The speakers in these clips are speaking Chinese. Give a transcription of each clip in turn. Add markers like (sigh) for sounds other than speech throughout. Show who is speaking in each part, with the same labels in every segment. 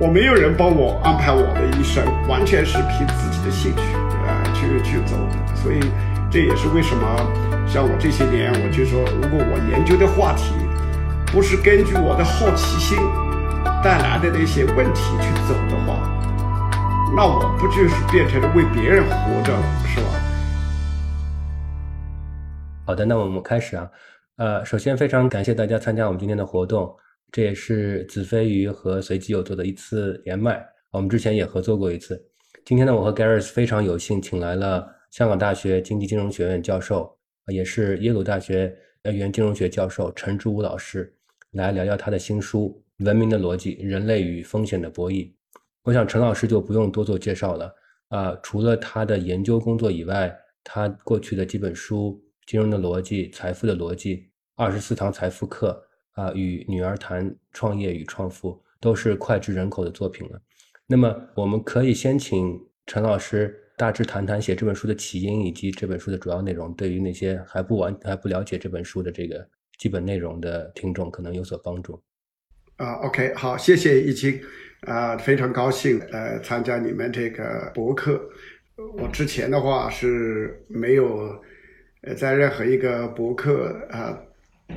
Speaker 1: 我没有人帮我安排我的一生，完全是凭自己的兴趣啊去去走的。所以这也是为什么像我这些年，我就说，如果我研究的话题不是根据我的好奇心带来的那些问题去走的话，那我不就是变成了为别人活着了，是吧？
Speaker 2: 好的，那我们开始啊。呃，首先非常感谢大家参加我们今天的活动。这也是子飞鱼和随机有做的一次连麦，我们之前也合作过一次。今天呢，我和 Gareth 非常有幸请来了香港大学经济金融学院教授，也是耶鲁大学呃原金融学教授陈志武老师，来聊聊他的新书《文明的逻辑：人类与风险的博弈》。我想陈老师就不用多做介绍了啊，除了他的研究工作以外，他过去的几本书《金融的逻辑》《财富的逻辑》《二十四堂财富课》。啊，与女儿谈创业与创富都是脍炙人口的作品了。那么，我们可以先请陈老师大致谈谈写这本书的起因，以及这本书的主要内容，对于那些还不完还不了解这本书的这个基本内容的听众，可能有所帮助。
Speaker 1: 啊，OK，好，谢谢易清，啊，非常高兴呃参加你们这个博客。我之前的话是没有呃在任何一个博客啊。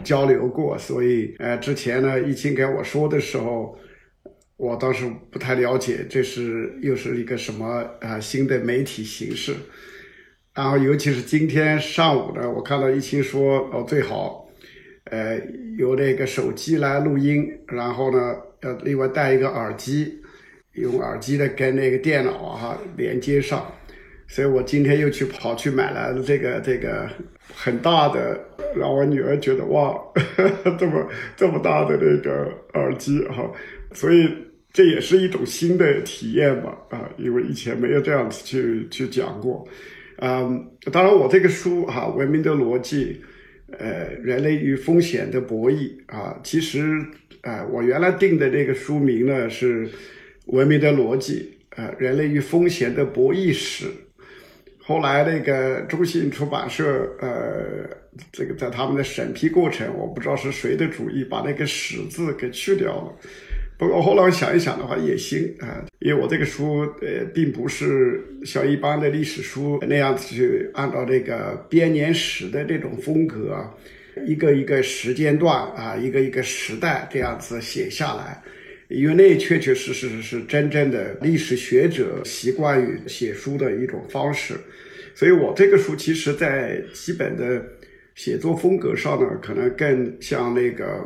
Speaker 1: 交流过，所以呃，之前呢，易清给我说的时候，我当时不太了解，这是又是一个什么啊新的媒体形式。然后，尤其是今天上午呢，我看到易清说，哦，最好呃有那个手机来录音，然后呢要另外带一个耳机，用耳机的跟那个电脑啊连接上。所以我今天又去跑去买来了这个这个很大的，让我女儿觉得哇，(laughs) 这么这么大的那个耳机哈，所以这也是一种新的体验吧啊，因为以前没有这样子去去讲过，嗯，当然我这个书哈《文明的逻辑》，呃，人类与风险的博弈啊，其实啊，我原来定的这个书名呢是《文明的逻辑》呃，人类与风险的博弈史。后来那个中信出版社，呃，这个在他们的审批过程，我不知道是谁的主意，把那个“史”字给去掉了。不过后来我想一想的话，也行啊，因为我这个书，呃，并不是像一般的历史书那样子去按照这个编年史的这种风格，一个一个时间段啊，一个一个时代这样子写下来。因为那确确实实是真正的历史学者习惯于写书的一种方式，所以我这个书其实，在基本的写作风格上呢，可能更像那个《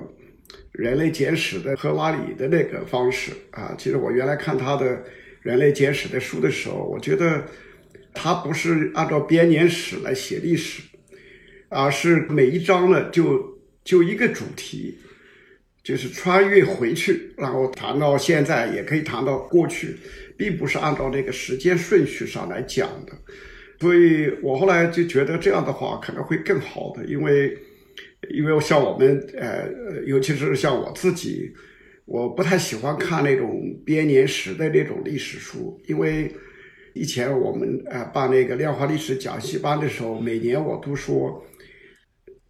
Speaker 1: 人类简史》的赫拉里的那个方式啊。其实我原来看他的《人类简史》的书的时候，我觉得他不是按照编年史来写历史，而是每一章呢就就一个主题。就是穿越回去，然后谈到现在，也可以谈到过去，并不是按照那个时间顺序上来讲的。所以我后来就觉得这样的话可能会更好的，因为，因为像我们呃，尤其是像我自己，我不太喜欢看那种编年史的那种历史书，因为以前我们呃办那个量化历史讲习班的时候，每年我都说，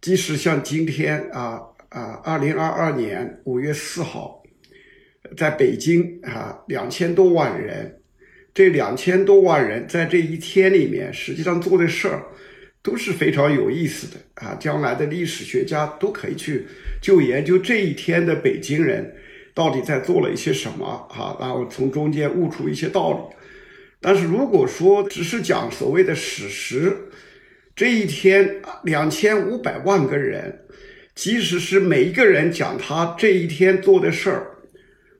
Speaker 1: 即使像今天啊。啊，二零二二年五月四号，在北京啊，两千多万人，这两千多万人在这一天里面，实际上做的事儿都是非常有意思的啊。将来的历史学家都可以去就研究这一天的北京人到底在做了一些什么啊，然后从中间悟出一些道理。但是如果说只是讲所谓的史实，这一天两千五百万个人。即使是每一个人讲他这一天做的事儿，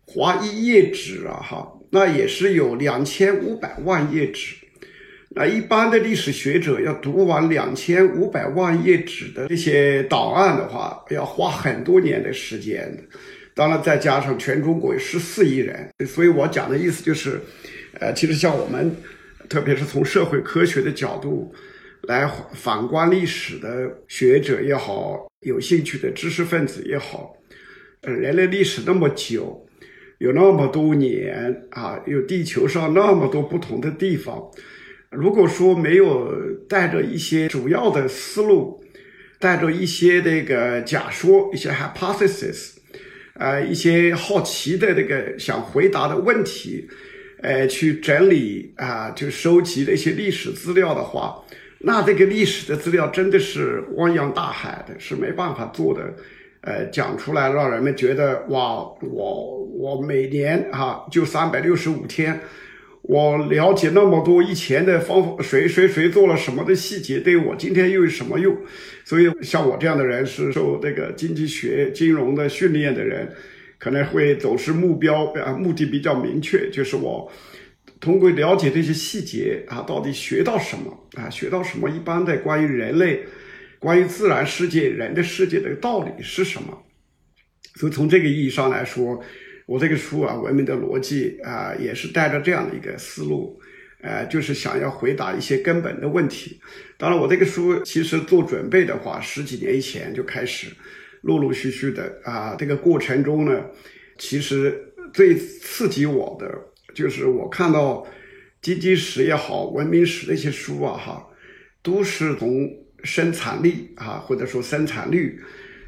Speaker 1: 划一页纸啊，哈，那也是有两千五百万页纸。那一般的历史学者要读完两千五百万页纸的这些档案的话，要花很多年的时间。当然，再加上全中国有十四亿人，所以我讲的意思就是，呃，其实像我们，特别是从社会科学的角度。来反观历史的学者也好，有兴趣的知识分子也好，呃，人类历史那么久，有那么多年啊，有地球上那么多不同的地方，如果说没有带着一些主要的思路，带着一些那个假说，一些 hypothesis，呃一些好奇的这个想回答的问题，呃去整理啊，就收集的一些历史资料的话，那这个历史的资料真的是汪洋大海的，是没办法做的。呃，讲出来让人们觉得哇，我我每年哈就三百六十五天，我了解那么多以前的方法，谁谁谁做了什么的细节，对我今天又有什么用？所以像我这样的人是受这个经济学、金融的训练的人，可能会总是目标啊目的比较明确，就是我通过了解这些细节啊，到底学到什么啊，学到什么一般的关于人类。关于自然世界、人的世界的道理是什么？所以从这个意义上来说，我这个书啊，《文明的逻辑》啊，也是带着这样的一个思路，呃，就是想要回答一些根本的问题。当然，我这个书其实做准备的话，十几年以前就开始，陆陆续续的啊，这个过程中呢，其实最刺激我的就是我看到经济史也好、文明史那些书啊，哈，都是从。生产力啊，或者说生产率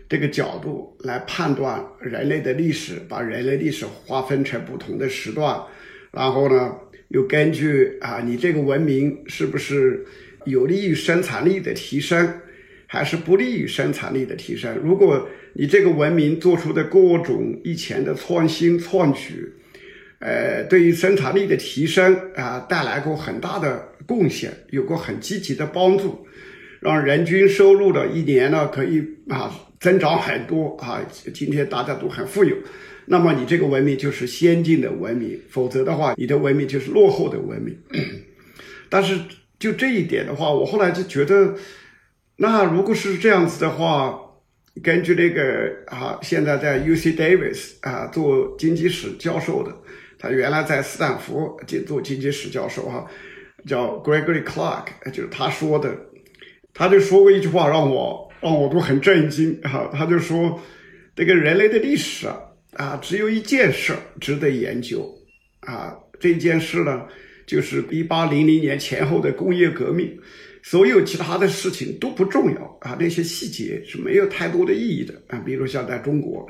Speaker 1: 这个角度来判断人类的历史，把人类历史划分成不同的时段，然后呢，又根据啊，你这个文明是不是有利于生产力的提升，还是不利于生产力的提升？如果你这个文明做出的各种以前的创新创举，呃，对于生产力的提升啊，带来过很大的贡献，有过很积极的帮助。让人均收入的一年呢可以啊增长很多啊，今天大家都很富有，那么你这个文明就是先进的文明，否则的话你的文明就是落后的文明。(clears throat) 但是就这一点的话，我后来就觉得，那如果是这样子的话，根据那个啊，现在在 U C Davis 啊做经济史教授的，他原来在斯坦福做经济史教授哈，叫 Gregory Clark，就是他说的。他就说过一句话，让我让我都很震惊哈。他就说，这个人类的历史啊，啊，只有一件事值得研究啊。这件事呢，就是一八零零年前后的工业革命，所有其他的事情都不重要啊。那些细节是没有太多的意义的啊。比如像在中国，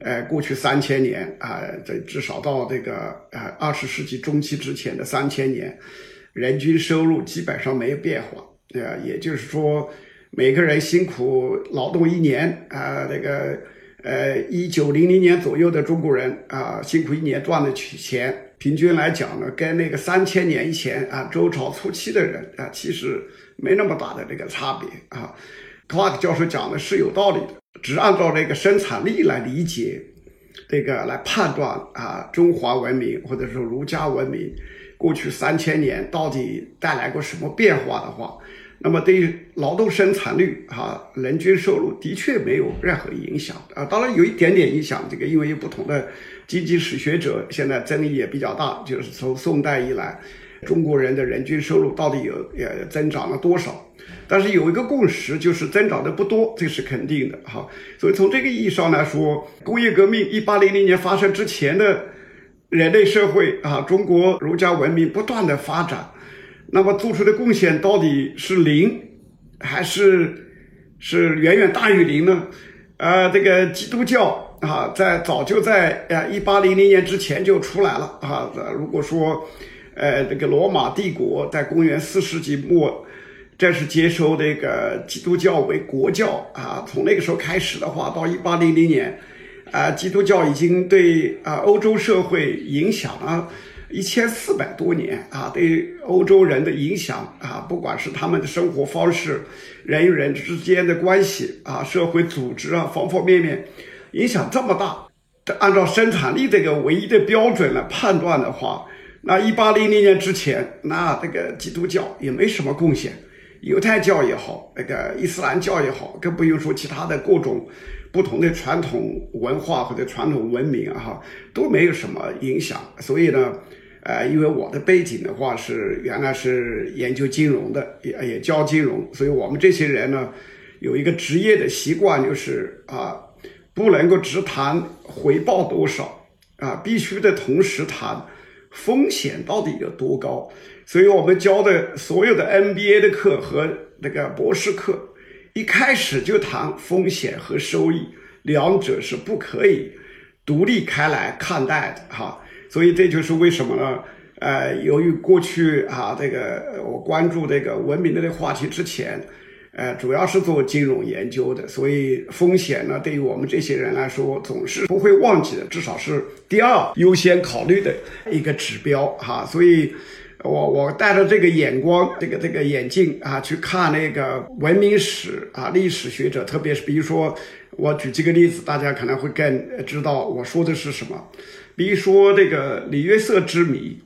Speaker 1: 呃，过去三千年啊，这至少到这个呃二十世纪中期之前的三千年，人均收入基本上没有变化。对啊，也就是说，每个人辛苦劳动一年啊，那个呃，一九零零年左右的中国人啊，辛苦一年赚的钱，平均来讲呢，跟那个三千年以前啊，周朝初期的人啊，其实没那么大的这个差别啊。Clark 教授讲的是有道理的，只按照这个生产力来理解，这个来判断啊，中华文明或者说儒家文明过去三千年到底带来过什么变化的话。那么对于劳动生产率哈，人均收入的确没有任何影响啊，当然有一点点影响。这个因为有不同的经济史学者现在争议也比较大，就是从宋代以来，中国人的人均收入到底有呃增长了多少？但是有一个共识，就是增长的不多，这是肯定的哈。所以从这个意义上来说，工业革命一八零零年发生之前的人类社会啊，中国儒家文明不断的发展。那么做出的贡献到底是零，还是是远远大于零呢？呃，这个基督教啊，在早就在呃一八零零年之前就出来了啊。如果说，呃，这个罗马帝国在公元四世纪末正式接收这个基督教为国教啊，从那个时候开始的话，到一八零零年，啊，基督教已经对啊欧洲社会影响啊。一千四百多年啊，对欧洲人的影响啊，不管是他们的生活方式、人与人之间的关系啊、社会组织啊，方方面面，影响这么大。这按照生产力这个唯一的标准来判断的话，那一八零零年之前，那这个基督教也没什么贡献，犹太教也好，那个伊斯兰教也好，更不用说其他的各种。不同的传统文化或者传统文明啊，都没有什么影响。所以呢，呃，因为我的背景的话是原来是研究金融的，也也教金融，所以我们这些人呢，有一个职业的习惯，就是啊，不能够只谈回报多少啊，必须得同时谈风险到底有多高。所以我们教的所有的 MBA 的课和那个博士课。一开始就谈风险和收益，两者是不可以独立开来看待的哈。所以这就是为什么呢？呃，由于过去啊，这个我关注这个文明的这个话题之前，呃，主要是做金融研究的，所以风险呢，对于我们这些人来说，总是不会忘记的，至少是第二优先考虑的一个指标哈。所以，我我带着这个眼光，这个这个眼镜啊，去看那个文明史啊，历史学者，特别是比如说，我举几个例子，大家可能会更知道我说的是什么。比如说这个李约瑟之谜。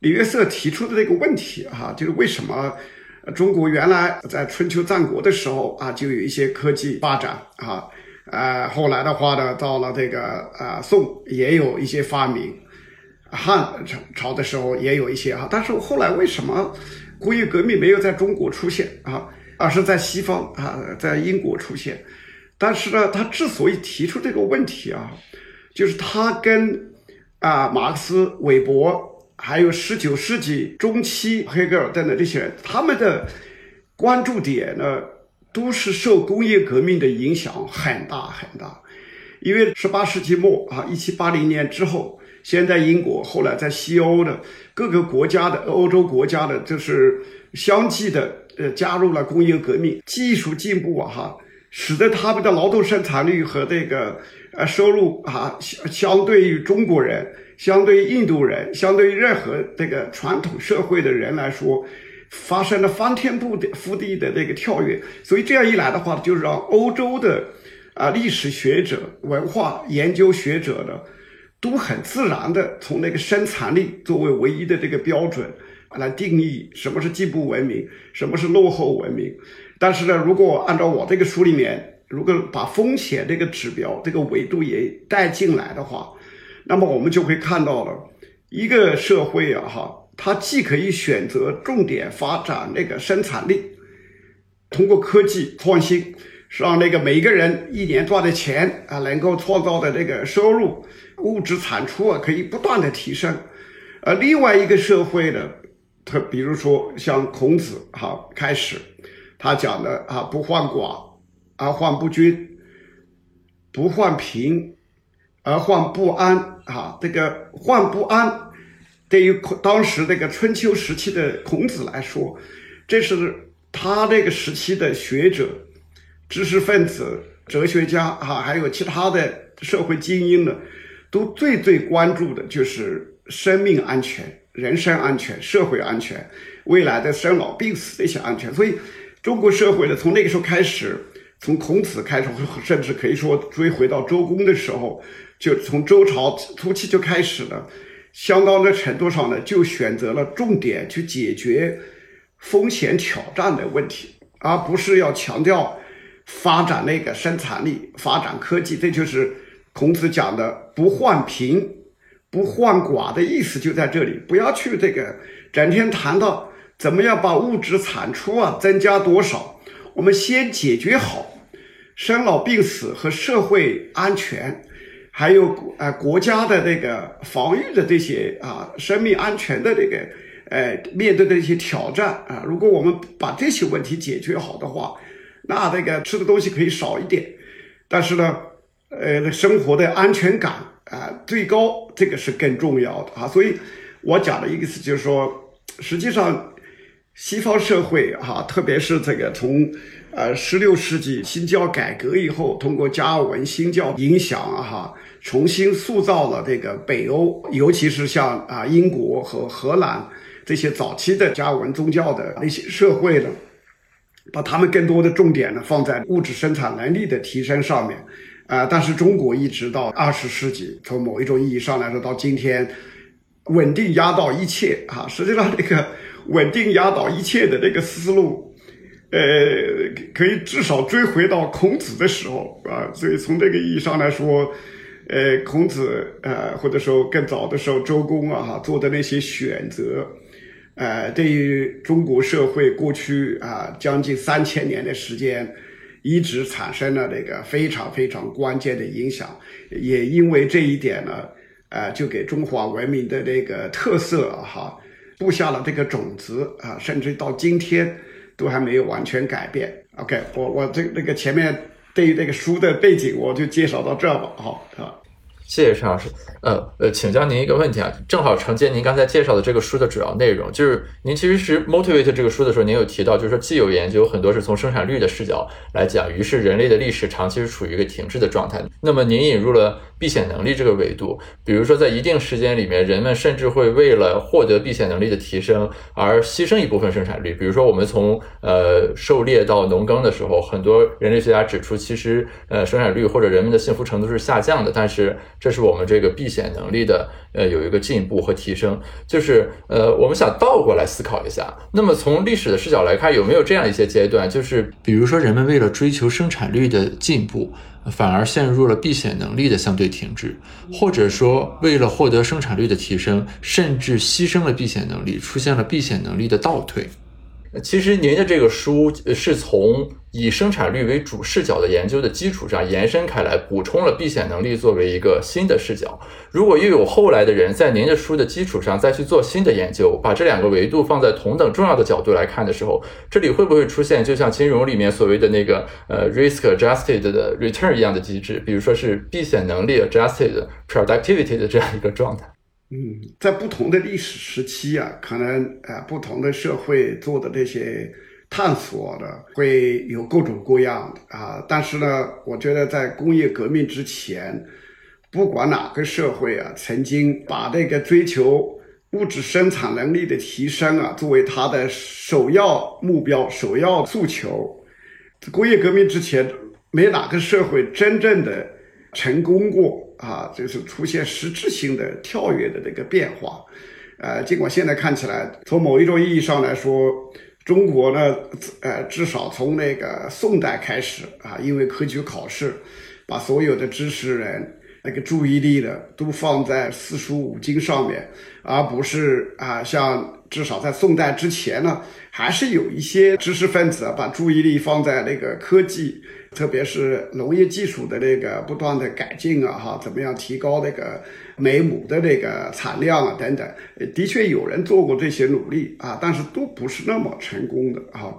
Speaker 1: 李约瑟提出的这个问题，哈，就是为什么中国原来在春秋战国的时候啊，就有一些科技发展，啊，呃，后来的话呢，到了这个啊宋也有一些发明，汉朝朝的时候也有一些啊，但是后来为什么工业革命没有在中国出现啊，而是在西方啊，在英国出现？但是呢，他之所以提出这个问题啊，就是他跟啊马克思、韦伯。还有十九世纪中期，黑格尔等等这些人，他们的关注点呢，都是受工业革命的影响很大很大。因为十八世纪末啊，一七八零年之后，先在英国，后来在西欧的各个国家的欧洲国家的，就是相继的呃加入了工业革命，技术进步啊哈，使得他们的劳动生产率和这个呃收入啊相相对于中国人。相对于印度人，相对于任何这个传统社会的人来说，发生了翻天覆地覆地的这个跳跃。所以这样一来的话，就让欧洲的啊历史学者、文化研究学者呢，都很自然的从那个生产力作为唯一的这个标准来定义什么是进步文明，什么是落后文明。但是呢，如果按照我这个书里面，如果把风险这个指标、这个维度也带进来的话，那么我们就会看到了一个社会啊，哈，它既可以选择重点发展那个生产力，通过科技创新，让那个每个人一年赚的钱啊，能够创造的这个收入、物质产出啊，可以不断的提升。而另外一个社会呢，他比如说像孔子哈开始，他讲的啊，不患寡而患不均，不患贫。而患不安啊，这个患不安，对于当时这个春秋时期的孔子来说，这是他这个时期的学者、知识分子、哲学家啊，还有其他的社会精英呢，都最最关注的就是生命安全、人身安全、社会安全、未来的生老病死的一些安全。所以，中国社会呢，从那个时候开始，从孔子开始，甚至可以说追回到周公的时候。就从周朝初期就开始了，相当的程度上呢，就选择了重点去解决风险挑战的问题，而不是要强调发展那个生产力、发展科技。这就是孔子讲的“不患贫，不患寡”的意思，就在这里。不要去这个整天谈到怎么样把物质产出啊增加多少，我们先解决好生老病死和社会安全。还有呃国家的这个防御的这些啊生命安全的这个呃面对的一些挑战啊，如果我们把这些问题解决好的话，那这个吃的东西可以少一点，但是呢，呃生活的安全感啊最高，这个是更重要的啊。所以我讲的意思就是说，实际上西方社会哈，特别是这个从呃十六世纪新教改革以后，通过加尔文新教影响啊哈。重新塑造了这个北欧，尤其是像啊英国和荷兰这些早期的加尔文宗教的那些社会呢，把他们更多的重点呢放在物质生产能力的提升上面，啊，但是中国一直到二十世纪，从某一种意义上来说，到今天稳定压倒一切啊，实际上这个 (laughs) 稳定压倒一切的这个思路，呃，可以至少追回到孔子的时候啊，所以从这个意义上来说。呃，孔子，呃，或者说更早的时候，周公啊，哈，做的那些选择，呃，对于中国社会过去啊将近三千年的时间，一直产生了这个非常非常关键的影响。也因为这一点呢，呃，就给中华文明的这个特色哈，布下了这个种子啊，甚至到今天都还没有完全改变。OK，我我这那个前面。对于这个书的背景，我就介绍到这吧，好啊。
Speaker 3: 谢谢陈老师，呃呃，请教您一个问题啊，正好承接您刚才介绍的这个书的主要内容，就是您其实是 motivate 这个书的时候，您有提到，就是说既有研究很多是从生产率的视角来讲，于是人类的历史长期是处于一个停滞的状态。那么您引入了避险能力这个维度，比如说在一定时间里面，人们甚至会为了获得避险能力的提升而牺牲一部分生产率。比如说我们从呃狩猎到农耕的时候，很多人类学家指出，其实呃生产率或者人们的幸福程度是下降的，但是这是我们这个避险能力的呃有一个进步和提升，就是呃我们想倒过来思考一下，那么从历史的视角来看，有没有这样一些阶段，就是
Speaker 4: 比如说人们为了追求生产率的进步，反而陷入了避险能力的相对停滞，或者说为了获得生产率的提升，甚至牺牲了避险能力，出现了避险能力的倒退。
Speaker 3: 其实您的这个书是从以生产率为主视角的研究的基础上延伸开来，补充了避险能力作为一个新的视角。如果又有后来的人在您的书的基础上再去做新的研究，把这两个维度放在同等重要的角度来看的时候，这里会不会出现就像金融里面所谓的那个呃 risk adjusted 的 return 一样的机制，比如说是避险能力 adjusted productivity 的这样一个状态？
Speaker 1: 嗯，在不同的历史时期啊，可能呃不同的社会做的这些探索的会有各种各样的啊。但是呢，我觉得在工业革命之前，不管哪个社会啊，曾经把这个追求物质生产能力的提升啊，作为它的首要目标、首要诉求。工业革命之前，没哪个社会真正的成功过。啊，就是出现实质性的跳跃的这个变化，呃，尽管现在看起来，从某一种意义上来说，中国呢，呃，至少从那个宋代开始啊，因为科举考试，把所有的知识人那个注意力呢，都放在四书五经上面，而不是啊，像至少在宋代之前呢，还是有一些知识分子把注意力放在那个科技。特别是农业技术的那个不断的改进啊，哈，怎么样提高那个每亩的那个产量啊，等等，的确有人做过这些努力啊，但是都不是那么成功的啊，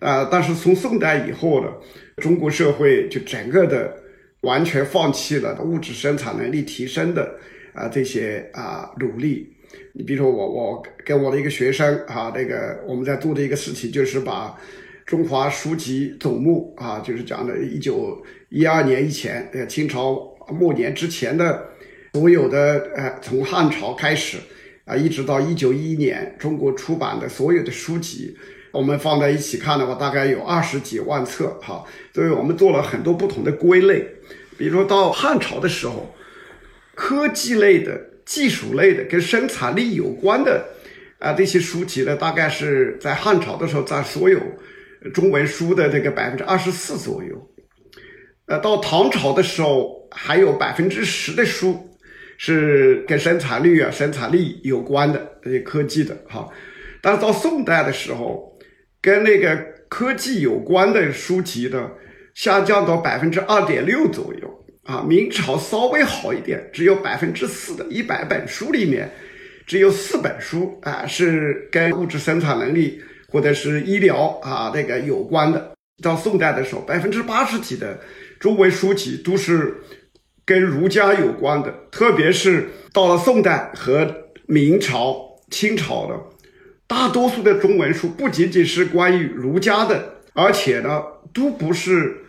Speaker 1: 啊，但是从宋代以后呢，中国社会就整个的完全放弃了物质生产能力提升的啊这些啊努力。你比如说我我跟我的一个学生啊，那个我们在做的一个事情就是把。中华书籍总目啊，就是讲的，一九一二年以前，呃，清朝末年之前的所有的，呃，从汉朝开始啊，一直到一九一一年，中国出版的所有的书籍，我们放在一起看的话，大概有二十几万册，哈。所以我们做了很多不同的归类，比如说到汉朝的时候，科技类的、技术类的、跟生产力有关的啊，这些书籍呢，大概是在汉朝的时候，在所有。中文书的这个百分之二十四左右，呃，到唐朝的时候还有百分之十的书是跟生产率啊、生产力有关的这些科技的哈，但是到宋代的时候，跟那个科技有关的书籍呢下降到百分之二点六左右啊。明朝稍微好一点，只有百分之四的，一百本书里面只有四本书啊是跟物质生产能力。或者是医疗啊，那个有关的，到宋代的时候，百分之八十几的中文书籍都是跟儒家有关的，特别是到了宋代和明朝、清朝的，大多数的中文书不仅仅是关于儒家的，而且呢，都不是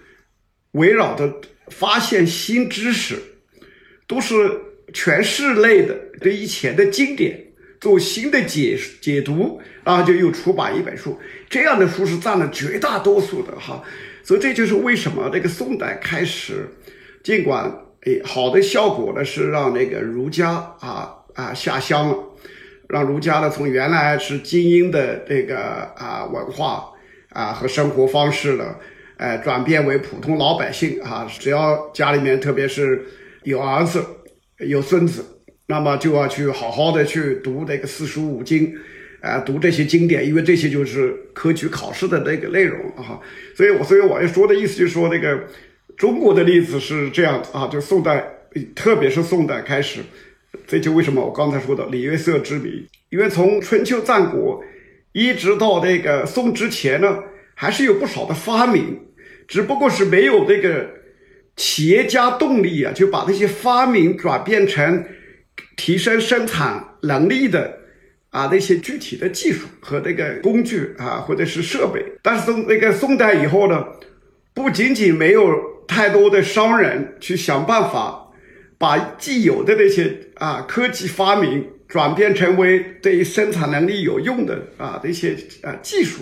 Speaker 1: 围绕着发现新知识，都是诠释类的，对以前的经典。做新的解解读，然后就又出版一本书，这样的书是占了绝大多数的哈，所以这就是为什么那个宋代开始，尽管诶好的效果呢是让那个儒家啊啊下乡了，让儒家呢从原来是精英的这个啊文化啊和生活方式呢，呃转变为普通老百姓啊，只要家里面特别是有儿子有孙子。那么就要去好好的去读这个四书五经，啊，读这些经典，因为这些就是科举考试的那个内容啊。所以，我所以我要说的意思就是说，那个中国的例子是这样啊，就宋代，特别是宋代开始，这就为什么我刚才说的礼乐色之谜，因为从春秋战国一直到那个宋之前呢，还是有不少的发明，只不过是没有那个企业家动力啊，就把那些发明转变成提升生产能力的啊那些具体的技术和那个工具啊，或者是设备。但是从那个宋代以后呢，不仅仅没有太多的商人去想办法把既有的那些啊科技发明转变成为对于生产能力有用的啊那些啊技术。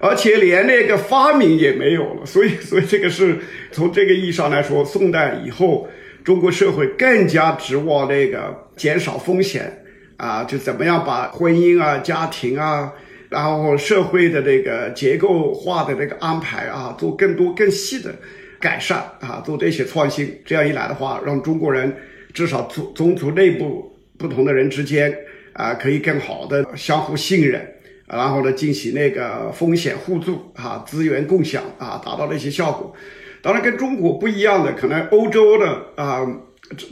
Speaker 1: 而且连那个发明也没有了，所以，所以这个是从这个意义上来说，宋代以后，中国社会更加指望那个减少风险啊，就怎么样把婚姻啊、家庭啊，然后社会的这个结构化的这个安排啊，做更多更细的改善啊，做这些创新。这样一来的话，让中国人至少宗宗族内部不同的人之间啊，可以更好的相互信任。然后呢，进行那个风险互助啊，资源共享啊，达到那些效果。当然，跟中国不一样的，可能欧洲的啊，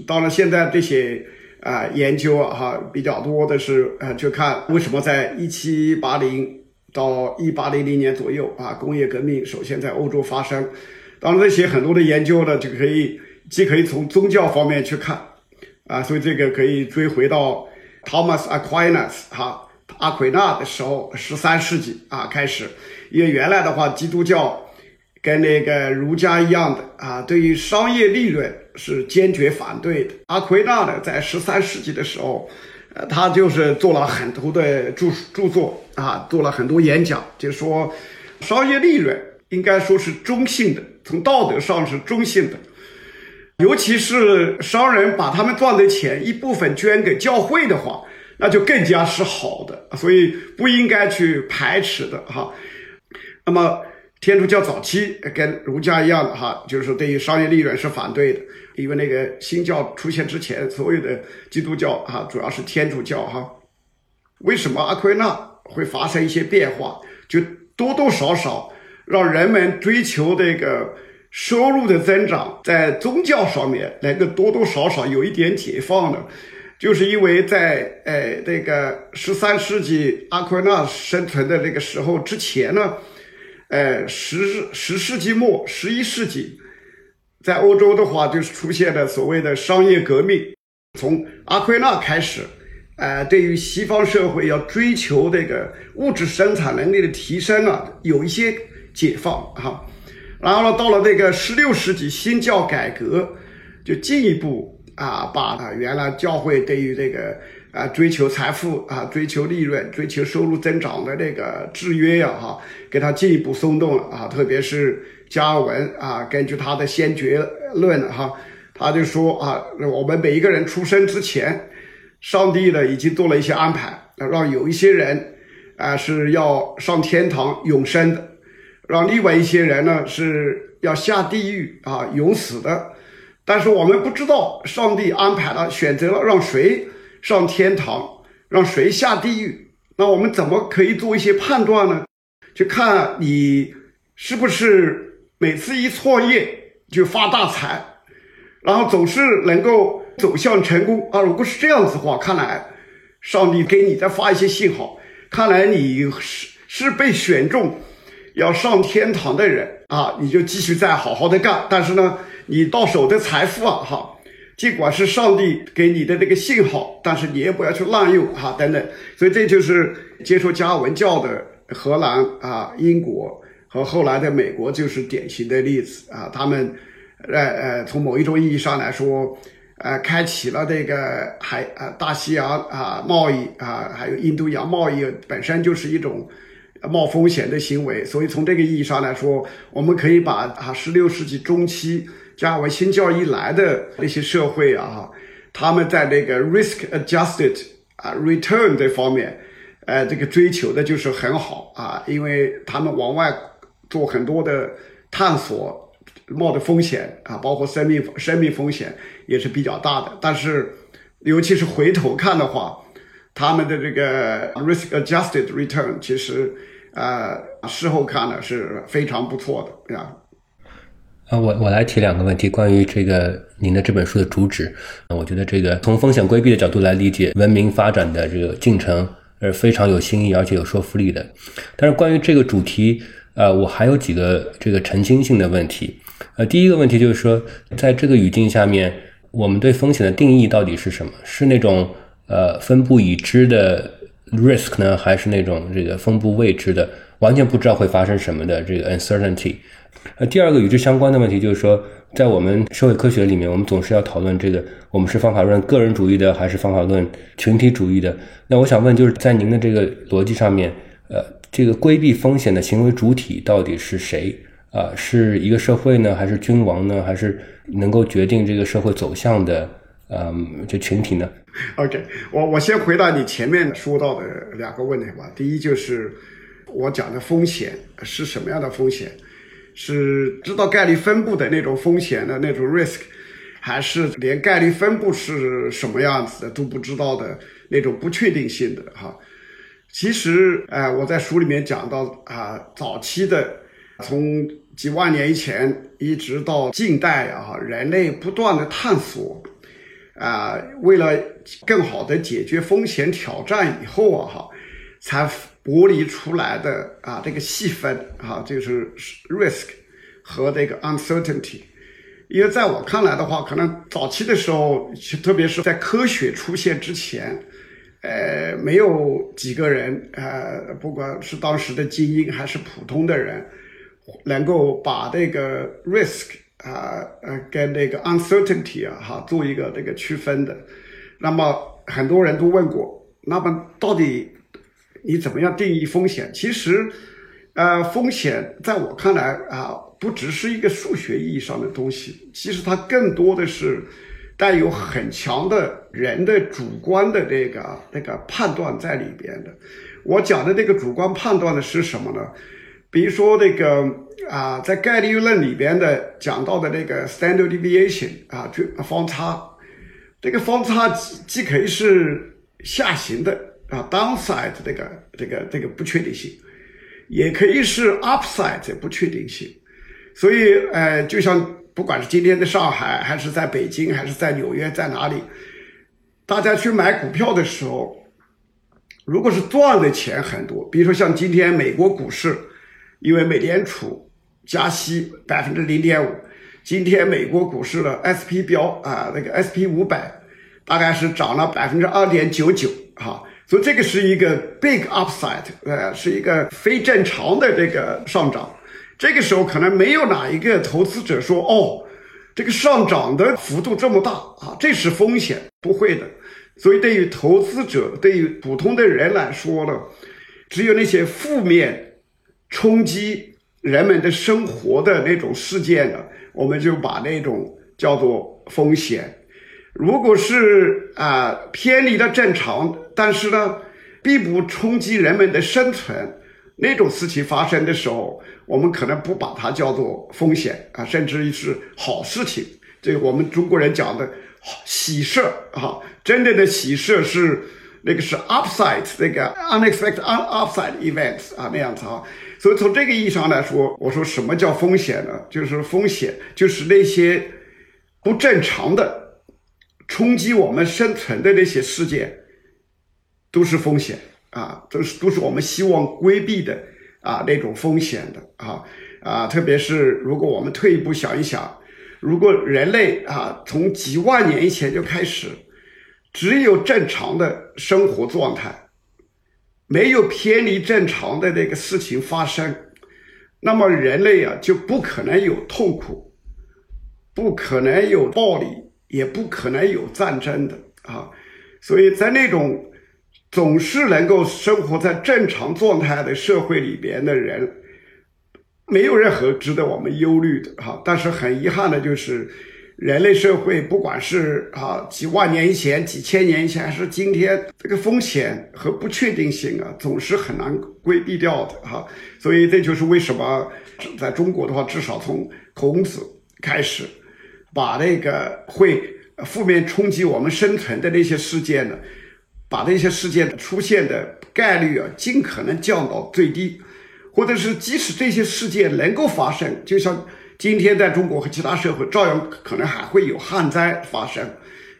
Speaker 1: 当然现在这些啊研究啊哈比较多的是呃，就看为什么在一七八零到一八零零年左右啊，工业革命首先在欧洲发生。当然，这些很多的研究呢，就可以既可以从宗教方面去看啊，所以这个可以追回到 Thomas Aquinas 哈。阿奎那的时候，十三世纪啊开始，因为原来的话，基督教跟那个儒家一样的啊，对于商业利润是坚决反对的。阿奎那呢，在十三世纪的时候，呃，他就是做了很多的著著作啊，做了很多演讲，就说商业利润应该说是中性的，从道德上是中性的，尤其是商人把他们赚的钱一部分捐给教会的话。那就更加是好的，所以不应该去排斥的哈。那么天主教早期跟儒家一样哈，就是对于商业利润是反对的，因为那个新教出现之前，所有的基督教哈主要是天主教哈。为什么阿奎那会发生一些变化？就多多少少让人们追求这个收入的增长，在宗教上面能够多多少少有一点解放的。就是因为在呃这个十三世纪阿奎那生存的那个时候之前呢，呃十十世纪末十一世纪，在欧洲的话就是出现了所谓的商业革命，从阿奎那开始，呃对于西方社会要追求这个物质生产能力的提升啊，有一些解放哈，然后呢到了这个十六世纪新教改革，就进一步。啊，把啊原来教会对于这个啊追求财富啊、追求利润、追求收入增长的这个制约呀，哈，给他进一步松动了啊。特别是加尔文啊，根据他的先决论哈，他就说啊，我们每一个人出生之前，上帝呢已经做了一些安排，让有一些人啊是要上天堂永生的，让另外一些人呢是要下地狱啊永死的。但是我们不知道上帝安排了选择了让谁上天堂，让谁下地狱。那我们怎么可以做一些判断呢？就看你是不是每次一创业就发大财，然后总是能够走向成功啊。如果是这样子的话，看来上帝给你再发一些信号，看来你是是被选中要上天堂的人啊，你就继续再好好的干。但是呢？你到手的财富啊，哈，尽管是上帝给你的那个信号，但是你也不要去滥用哈，等等。所以这就是接受加文教的荷兰啊、英国和后来的美国就是典型的例子啊。他们，呃呃，从某一种意义上来说，呃，开启了这个海啊大西洋啊贸易啊，还有印度洋贸易本身就是一种冒风险的行为。所以从这个意义上来说，我们可以把啊十六世纪中期。加尔文新教一来的那些社会啊，他们在那个 risk adjusted 啊 return 这方面，呃，这个追求的就是很好啊，因为他们往外做很多的探索，冒的风险啊，包括生命生命风险也是比较大的。但是，尤其是回头看的话，他们的这个 risk adjusted return 其实，呃，事后看呢是非常不错的啊。
Speaker 2: 啊，我我来提两个问题，关于这个您的这本书的主旨。我觉得这个从风险规避的角度来理解文明发展的这个进程，是非常有新意而且有说服力的。但是关于这个主题，呃，我还有几个这个澄清性的问题。呃，第一个问题就是说，在这个语境下面，我们对风险的定义到底是什么？是那种呃分布已知的 risk 呢，还是那种这个分布未知的，完全不知道会发生什么的这个 uncertainty？呃，第二个与之相关的问题就是说，在我们社会科学里面，我们总是要讨论这个，我们是方法论个人主义的，还是方法论群体主义的？那我想问，就是在您的这个逻辑上面，呃，这个规避风险的行为主体到底是谁？啊，是一个社会呢，还是君王呢，还是能够决定这个社会走向的，嗯，这群体呢
Speaker 1: ？OK，我我先回答你前面说到的两个问题吧。第一就是我讲的风险是什么样的风险？是知道概率分布的那种风险的那种 risk，还是连概率分布是什么样子的都不知道的那种不确定性的？哈，其实，呃，我在书里面讲到啊，早期的从几万年以前一直到近代啊，人类不断的探索，啊，为了更好的解决风险挑战以后啊，哈，才剥离出来的啊，这个细分啊，就是 risk 和这个 uncertainty。因为在我看来的话，可能早期的时候，特别是在科学出现之前，呃，没有几个人，呃，不管是当时的精英还是普通的人。能够把这个 risk 啊呃跟这个 uncertainty 啊哈做一个这个区分的，那么很多人都问过，那么到底你怎么样定义风险？其实，呃，风险在我看来啊，不只是一个数学意义上的东西，其实它更多的是带有很强的人的主观的这个那个判断在里边的。我讲的这个主观判断的是什么呢？比如说那个啊，在概率论里边的讲到的那个 standard deviation 啊，就方差，这个方差既既可以是下行的啊 downside 这个这个这个不确定性，也可以是 upside 这不确定性。所以呃，就像不管是今天的上海，还是在北京，还是在纽约，在哪里，大家去买股票的时候，如果是赚的钱很多，比如说像今天美国股市。因为美联储加息百分之零点五，今天美国股市的 S P 标啊，那个 S P 五百大概是涨了百分之二点九九，哈，所以这个是一个 big upside，呃，是一个非正常的这个上涨。这个时候可能没有哪一个投资者说，哦，这个上涨的幅度这么大啊，这是风险，不会的。所以对于投资者，对于普通的人来说呢，只有那些负面。冲击人们的生活的那种事件呢，我们就把那种叫做风险。如果是啊偏离了正常，但是呢并不冲击人们的生存，那种事情发生的时候，我们可能不把它叫做风险啊，甚至于是好事情。这个我们中国人讲的喜事啊，真正的喜事是那个是 upside 那个 unexpected upside events 啊那样子啊。所以从这个意义上来说，我说什么叫风险呢？就是风险，就是那些不正常的冲击我们生存的那些事件，都是风险啊，都是都是我们希望规避的啊那种风险的啊啊，特别是如果我们退一步想一想，如果人类啊从几万年以前就开始，只有正常的生活状态。没有偏离正常的那个事情发生，那么人类啊就不可能有痛苦，不可能有暴力，也不可能有战争的啊。所以在那种总是能够生活在正常状态的社会里边的人，没有任何值得我们忧虑的哈。但是很遗憾的就是。人类社会，不管是啊几万年以前、几千年以前，还是今天，这个风险和不确定性啊，总是很难规避掉的哈。所以这就是为什么在中国的话，至少从孔子开始，把那个会负面冲击我们生存的那些事件呢，把这些事件出现的概率啊，尽可能降到最低，或者是即使这些事件能够发生，就像。今天在中国和其他社会照样可能还会有旱灾发生，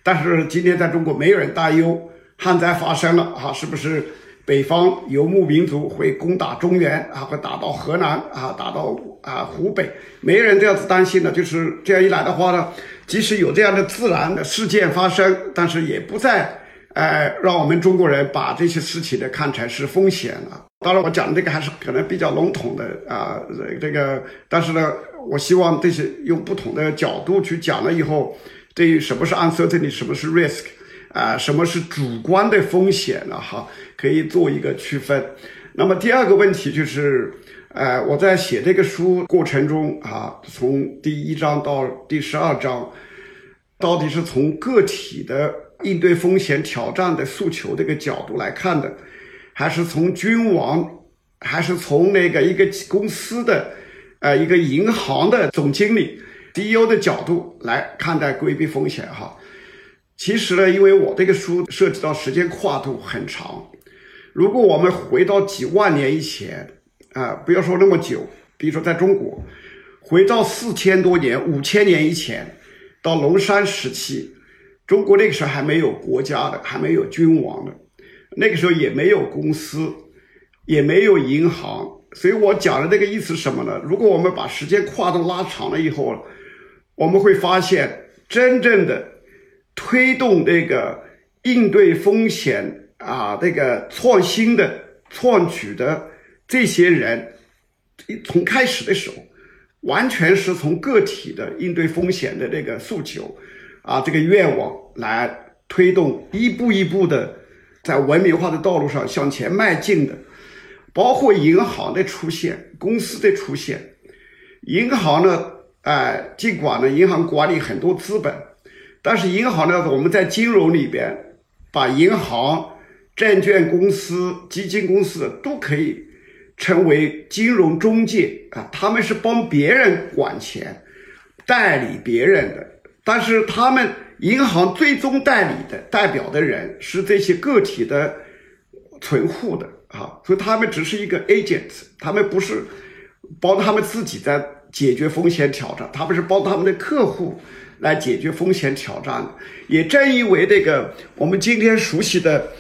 Speaker 1: 但是今天在中国没有人担忧旱灾发生了哈，是不是北方游牧民族会攻打中原啊，会打到河南啊，打到啊湖北，没人这样子担心的。就是这样一来的话呢，即使有这样的自然的事件发生，但是也不在哎让我们中国人把这些事情呢看成是风险了。当然，我讲的这个还是可能比较笼统的啊，这个，但是呢，我希望这些用不同的角度去讲了以后，对于什么是 uncertainty，什么是 risk。啊，什么是主观的风险呢？哈，可以做一个区分。那么第二个问题就是，呃，我在写这个书过程中啊，从第一章到第十二章，到底是从个体的应对风险挑战的诉求这个角度来看的，还是从君王，还是从那个一个公司的，呃，一个银行的总经理 CEO 的角度来看待规避风险？哈。其实呢，因为我这个书涉及到时间跨度很长，如果我们回到几万年以前啊，不要说那么久，比如说在中国，回到四千多年、五千年以前，到龙山时期，中国那个时候还没有国家的，还没有君王的，那个时候也没有公司，也没有银行，所以我讲的这个意思是什么呢？如果我们把时间跨度拉长了以后，我们会发现真正的。推动这个应对风险啊，这个创新的创举的这些人，从开始的时候，完全是从个体的应对风险的这个诉求啊，这个愿望来推动一步一步的在文明化的道路上向前迈进的，包括银行的出现，公司的出现，银行呢，哎，尽管呢，银行管理很多资本。但是银行呢，我们在金融里边，把银行、证券公司、基金公司都可以成为金融中介啊，他们是帮别人管钱、代理别人的。但是他们银行最终代理的代表的人是这些个体的存户的啊，所以他们只是一个 agent，他们不是帮他们自己在解决风险挑战，他们是帮他们的客户。来解决风险挑战，也正因为这个我们今天熟悉的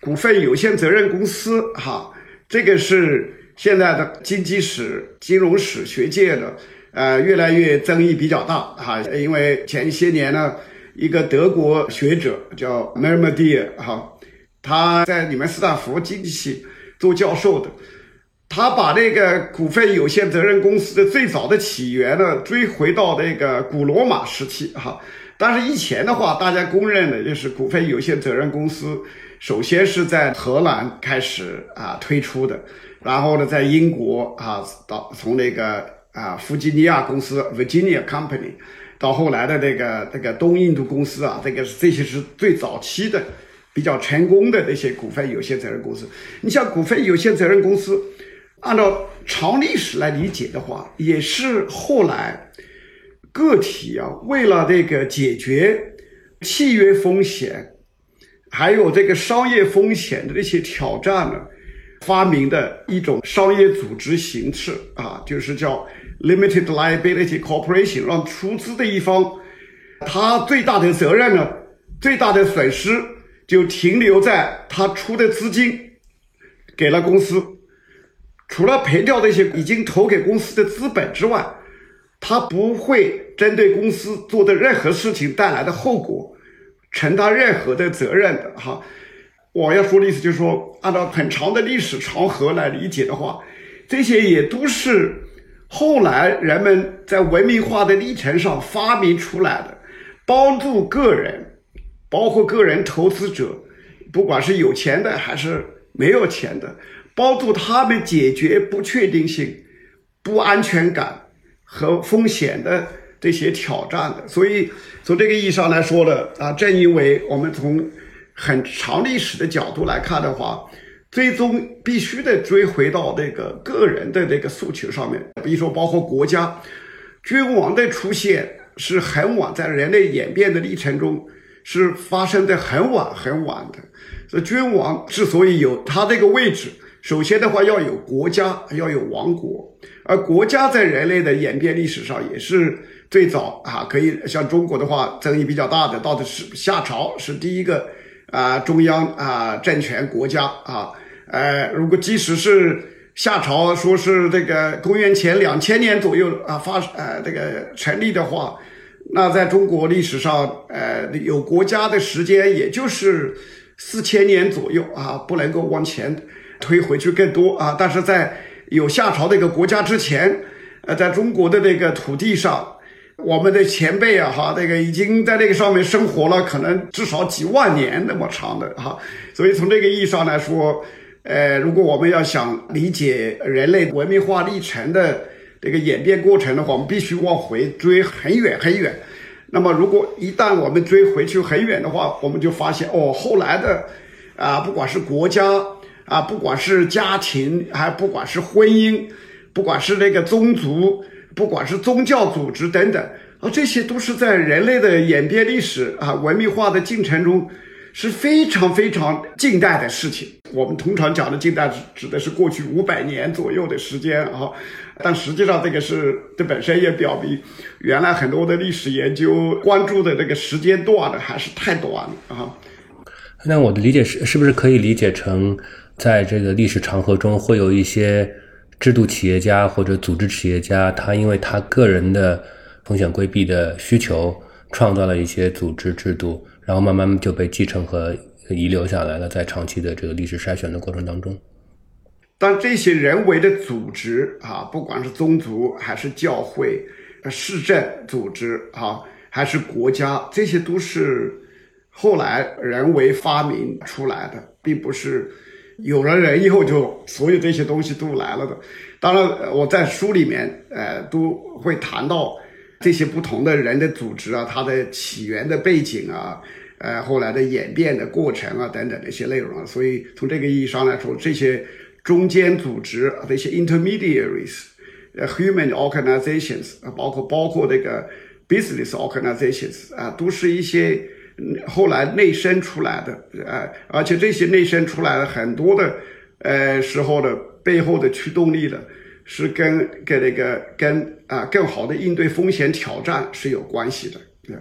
Speaker 1: 股份有限责任公司，哈，这个是现在的经济史、金融史学界的，呃，越来越争议比较大，哈，因为前些年呢，一个德国学者叫 m e r m d i e r 哈，他在你们斯坦福经济系做教授的。他把那个股份有限责任公司的最早的起源呢，追回到那个古罗马时期哈。但是以前的话，大家公认的就是股份有限责任公司，首先是在荷兰开始啊推出的，然后呢，在英国啊，到从那个啊弗吉尼亚公司 （Virginia Company） 到后来的那个那个东印度公司啊，这个这些是最早期的比较成功的那些股份有限责任公司。你像股份有限责任公司。按照长历史来理解的话，也是后来个体啊，为了这个解决契约风险，还有这个商业风险的这些挑战呢，发明的一种商业组织形式啊，就是叫 limited liability corporation，让出资的一方，他最大的责任呢，最大的损失就停留在他出的资金给了公司。除了赔掉那些已经投给公司的资本之外，他不会针对公司做的任何事情带来的后果承担任何的责任的哈。我要说的意思就是说，按照很长的历史长河来理解的话，这些也都是后来人们在文明化的历程上发明出来的，帮助个人，包括个人投资者，不管是有钱的还是没有钱的。帮助他们解决不确定性、不安全感和风险的这些挑战的，所以从这个意义上来说呢，啊，正因为我们从很长历史的角度来看的话，最终必须得追回到那个个人的这个诉求上面。比如说，包括国家君王的出现是很晚，在人类演变的历程中是发生的很晚很晚的。这君王之所以有他这个位置。首先的话，要有国家，要有王国，而国家在人类的演变历史上也是最早啊，可以像中国的话，争议比较大的，到底是夏朝是第一个啊中央啊政权国家啊，呃，如果即使是夏朝说是这个公元前两千年左右啊发呃这个成立的话，那在中国历史上，呃，有国家的时间也就是四千年左右啊，不能够往前推回去更多啊。但是在有夏朝这个国家之前，呃，在中国的这个土地上。(laughs) 我们的前辈啊，哈，这个已经在这个上面生活了，可能至少几万年那么长的哈，所以从这个意义上来说，呃，如果我们要想理解人类文明化历程的这个演变过程的话，我们必须往回追很远很远。那么，如果一旦我们追回去很远的话，我们就发现哦，后来的啊，不管是国家啊，不管是家庭，还不管是婚姻，不管是那个宗族。不管是宗教组织等等啊，这些都是在人类的演变历史啊、文明化的进程中是非常非常近代的事情。我们通常讲的近代指指的是过去五百年左右的时间啊，但实际上这个是这本身也表明，原来很多的历史研究关注的这个时间段的还是太短了啊。
Speaker 2: 那我的理解是，是不是可以理解成，在这个历史长河中会有一些？制度企业家或者组织企业家，他因为他个人的风险规避的需求，创造了一些组织制度，然后慢慢就被继承和遗留下来了，在长期的这个历史筛选的过程当中。
Speaker 1: 但这些人为的组织啊，不管是宗族还是教会、市政组织啊，还是国家，这些都是后来人为发明出来的，并不是。有了人以后，就所有这些东西都来了的。当然，我在书里面，呃，都会谈到这些不同的人的组织啊，它的起源的背景啊，呃，后来的演变的过程啊，等等这些内容啊。所以从这个意义上来说，这些中间组织这些 intermediaries，呃，human organizations 啊，包括包括这个 business organizations 啊，都是一些。后来内生出来的，呃，而且这些内生出来的很多的，呃，时候的背后的驱动力的，是跟跟那个跟啊更好的应对风险挑战是有关系的。对，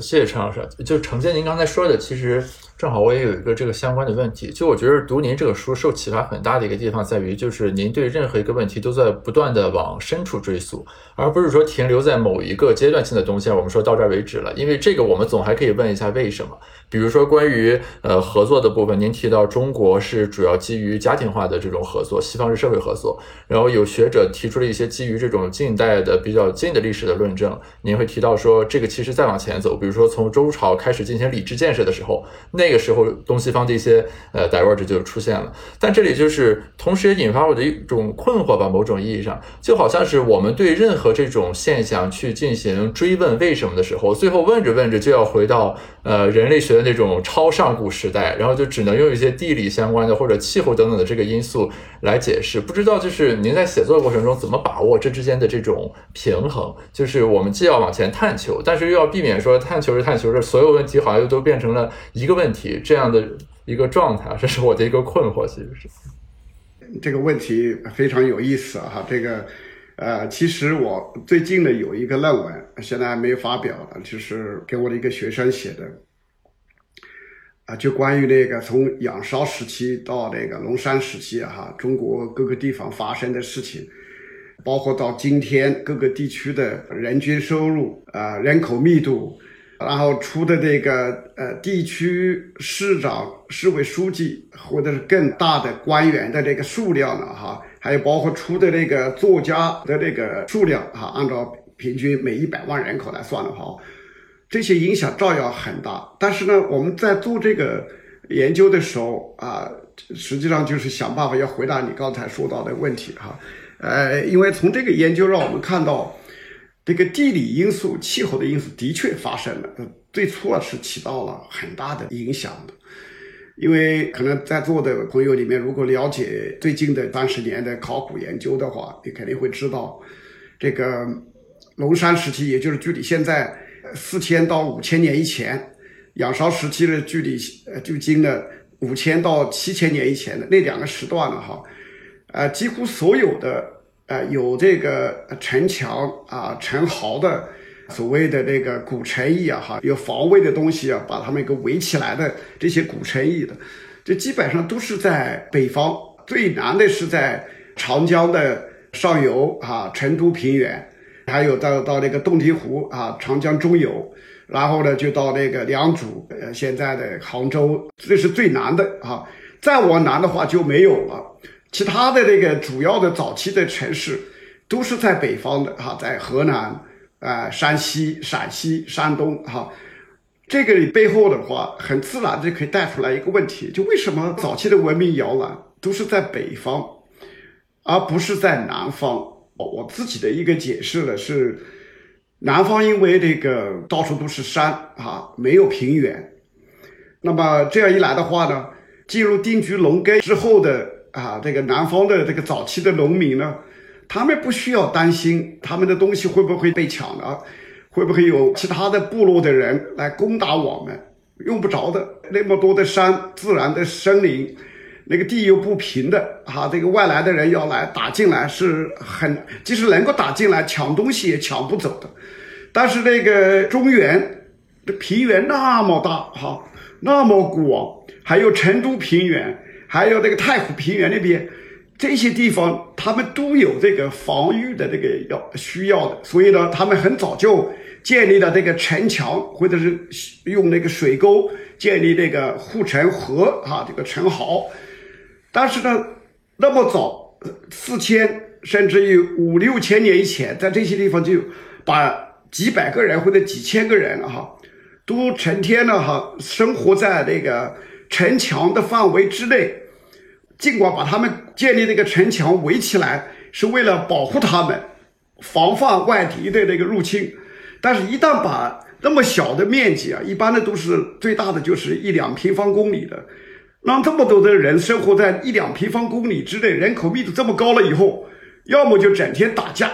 Speaker 3: 谢谢陈老师。就承接您刚才说的，其实。正好我也有一个这个相关的问题，就我觉得读您这个书受启发很大的一个地方在于，就是您对任何一个问题都在不断的往深处追溯，而不是说停留在某一个阶段性的东西，我们说到这儿为止了。因为这个我们总还可以问一下为什么。比如说关于呃合作的部分，您提到中国是主要基于家庭化的这种合作，西方是社会合作。然后有学者提出了一些基于这种近代的比较近的历史的论证，您会提到说这个其实再往前走，比如说从周朝开始进行礼制建设的时候，那那个时候，东西方的一些呃 diverge 就出现了，但这里就是同时也引发我的一种困惑吧。某种意义上，就好像是我们对任何这种现象去进行追问为什么的时候，最后问着问着就要回到呃人类学的那种超上古时代，然后就只能用一些地理相关的或者气候等等的这个因素来解释。不知道就是您在写作过程中怎么把握这之间的这种平衡？就是我们既要往前探求，但是又要避免说探求着探求着，所有问题好像又都变成了一个问题。这样的一个状态，这是我的一个困惑。其实是
Speaker 1: 这个问题非常有意思啊！这个呃，其实我最近呢有一个论文，现在还没有发表，就是给我的一个学生写的啊，就关于那个从仰韶时期到那个龙山时期啊，哈，中国各个地方发生的事情，包括到今天各个地区的人均收入啊、人口密度。然后出的这个呃地区市长、市委书记或者是更大的官员的这个数量呢，哈，还有包括出的那个作家的这个数量，哈，按照平均每一百万人口来算的话，这些影响照样很大。但是呢，我们在做这个研究的时候啊，实际上就是想办法要回答你刚才说到的问题，哈，呃，因为从这个研究让我们看到。这个地理因素、气候的因素的确发生了，最初啊是起到了很大的影响的。因为可能在座的朋友里面，如果了解最近的三十年的考古研究的话，你肯定会知道，这个龙山时期，也就是距离现在四千到五千年以前，仰韶时期的距离，呃，距今的五千到七千年以前的那两个时段了哈，呃，几乎所有的。呃，有这个城墙啊、城壕的所谓的那个古城邑啊，哈，有防卫的东西啊，把他们给围起来的这些古城邑的，这基本上都是在北方，最南的是在长江的上游啊，成都平原，还有到到那个洞庭湖啊，长江中游，然后呢就到那个良渚，呃，现在的杭州，这是最南的啊。再往南的话就没有了，其他的那个主要的早期的城市都是在北方的哈，在河南、啊山西、陕西、山东哈。这个背后的话，很自然就可以带出来一个问题：就为什么早期的文明摇篮都是在北方，而不是在南方？我自己的一个解释呢是，南方因为这个到处都是山啊，没有平原，那么这样一来的话呢？进入定居农耕之后的啊，这个南方的这个早期的农民呢，他们不需要担心他们的东西会不会被抢了，会不会有其他的部落的人来攻打我们，用不着的。那么多的山，自然的森林，那个地又不平的，哈，这个外来的人要来打进来是很，即使能够打进来抢东西也抢不走的。但是那个中原的平原那么大，哈，那么广。还有成都平原，还有那个太湖平原那边，这些地方他们都有这个防御的这个要需要的，所以呢，他们很早就建立了这个城墙，或者是用那个水沟建立那个护城河啊，这个城壕。但是呢，那么早四千甚至于五六千年以前，在这些地方就把几百个人或者几千个人哈，都成天呢哈生活在那个。城墙的范围之内，尽管把他们建立那个城墙围起来，是为了保护他们，防范外敌的那个入侵，但是，一旦把那么小的面积啊，一般的都是最大的就是一两平方公里的，让这么多的人生活在一两平方公里之内，人口密度这么高了以后，要么就整天打架，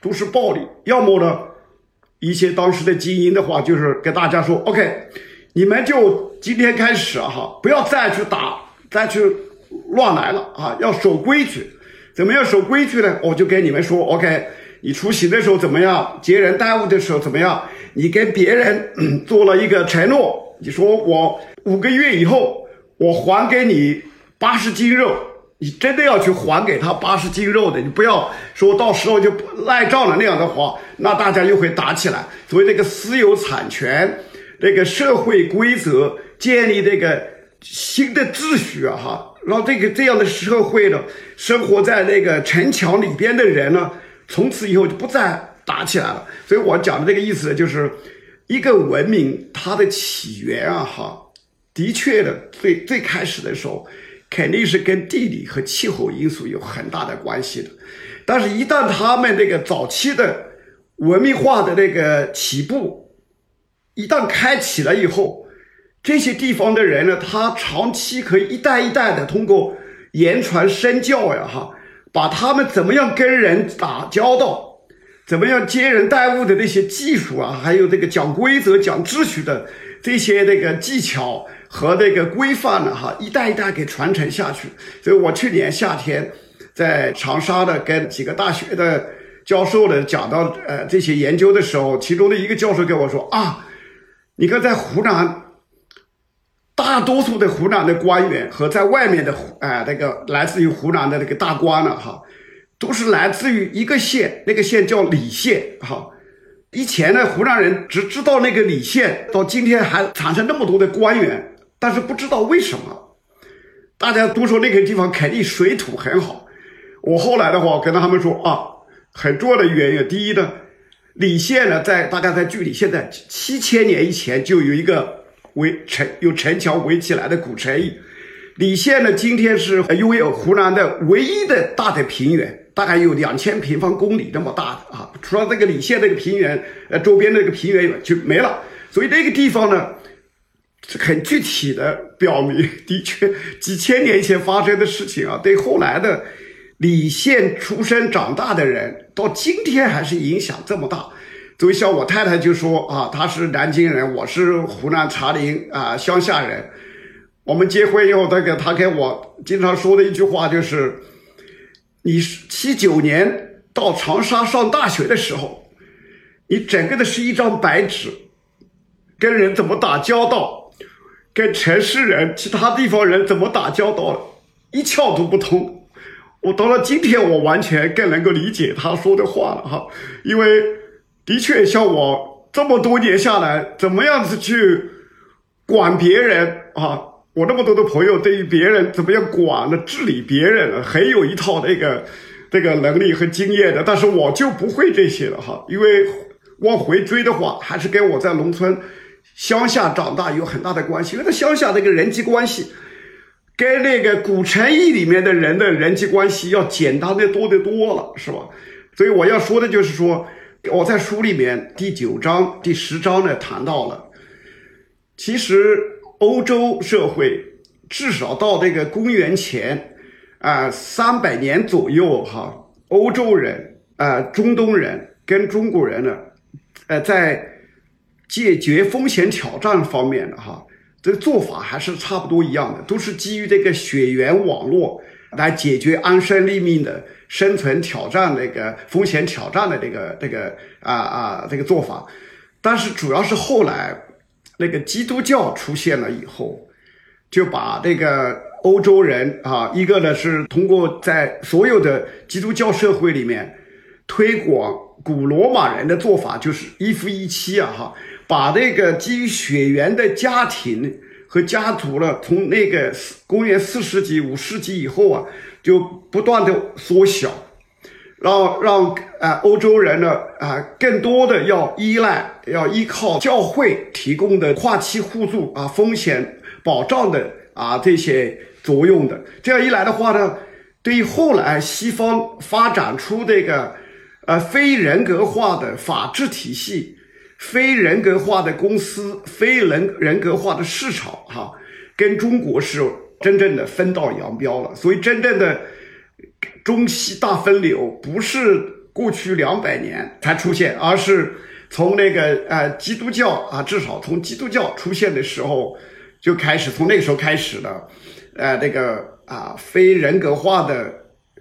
Speaker 1: 都是暴力；要么呢，一些当时的精英的话，就是跟大家说，OK。你们就今天开始哈，不要再去打，再去乱来了啊！要守规矩，怎么样守规矩呢？我就跟你们说，OK，你出行的时候怎么样？接人待物的时候怎么样？你跟别人 (coughs) 做了一个承诺，你说我五个月以后我还给你八十斤肉，你真的要去还给他八十斤肉的，你不要说到时候就赖账了那样的话，那大家又会打起来。所以这个私有产权。这个社会规则建立这个新的秩序啊，哈，让这个这样的社会呢，生活在那个城墙里边的人呢，从此以后就不再打起来了。所以我讲的这个意思就是，一个文明它的起源啊，哈，的确的最最开始的时候，肯定是跟地理和气候因素有很大的关系的。但是，一旦他们这个早期的文明化的那个起步，一旦开启了以后，这些地方的人呢，他长期可以一代一代的通过言传身教呀，哈，把他们怎么样跟人打交道，怎么样接人待物的那些技术啊，还有这个讲规则、讲秩序的这些那个技巧和那个规范呢，哈，一代一代给传承下去。所以我去年夏天在长沙的跟几个大学的教授呢讲到呃这些研究的时候，其中的一个教授跟我说啊。你看，在湖南，大多数的湖南的官员和在外面的啊，那个来自于湖南的那个大官了哈，都是来自于一个县，那个县叫澧县哈。以前呢，湖南人只知道那个澧县，到今天还产生那么多的官员，但是不知道为什么，大家都说那个地方肯定水土很好。我后来的话跟他们说啊，很重要的原因，第一呢。澧县呢，在大概在距离现在七千年以前，就有一个围城、有城墙围起来的古城邑。李县呢，今天是拥有湖南的唯一的大的平原，大概有两千平方公里那么大的啊。除了这个李县那个平原，呃，周边那个平原就没了。所以那个地方呢，很具体的表明，的确几千年前发生的事情啊，对后来的。李县出生长大的人，到今天还是影响这么大。所以像我太太就说啊，她是南京人，我是湖南茶陵啊乡下人。我们结婚以后，这个她跟我经常说的一句话就是：你七九年到长沙上大学的时候，你整个的是一张白纸，跟人怎么打交道，跟城市人、其他地方人怎么打交道，一窍都不通。我到了今天，我完全更能够理解他说的话了哈，因为的确像我这么多年下来，怎么样子去管别人啊？我那么多的朋友，对于别人怎么样管的、治理别人，很有一套那个这个能力和经验的。但是我就不会这些了哈，因为往回追的话，还是跟我在农村乡下长大有很大的关系。因为在乡下那个人际关系。跟那个古城邑里面的人的人际关系要简单的多得多了，是吧？所以我要说的就是说，我在书里面第九章、第十章呢谈到了，其实欧洲社会至少到这个公元前啊三百年左右哈，欧洲人啊中东人跟中国人呢，呃在解决风险挑战方面的哈。这个做法还是差不多一样的，都是基于这个血缘网络来解决安身立命的生存挑战、那个风险挑战的这个这个啊啊这个做法。但是主要是后来那个基督教出现了以后，就把这个欧洲人啊，一个呢是通过在所有的基督教社会里面推广古罗马人的做法，就是一夫一妻啊，哈。把那个基于血缘的家庭和家族了，从那个公元四世纪、五世纪以后啊，就不断的缩小，让让啊欧洲人呢啊更多的要依赖、要依靠教会提供的跨期互助啊风险保障的啊这些作用的。这样一来的话呢，对于后来西方发展出这个呃非人格化的法治体系。非人格化的公司，非人人格化的市场，哈，跟中国是真正的分道扬镳了。所以，真正的中西大分流不是过去两百年才出现，而是从那个呃基督教啊，至少从基督教出现的时候就开始，从那个时候开始的，呃，这个啊非人格化的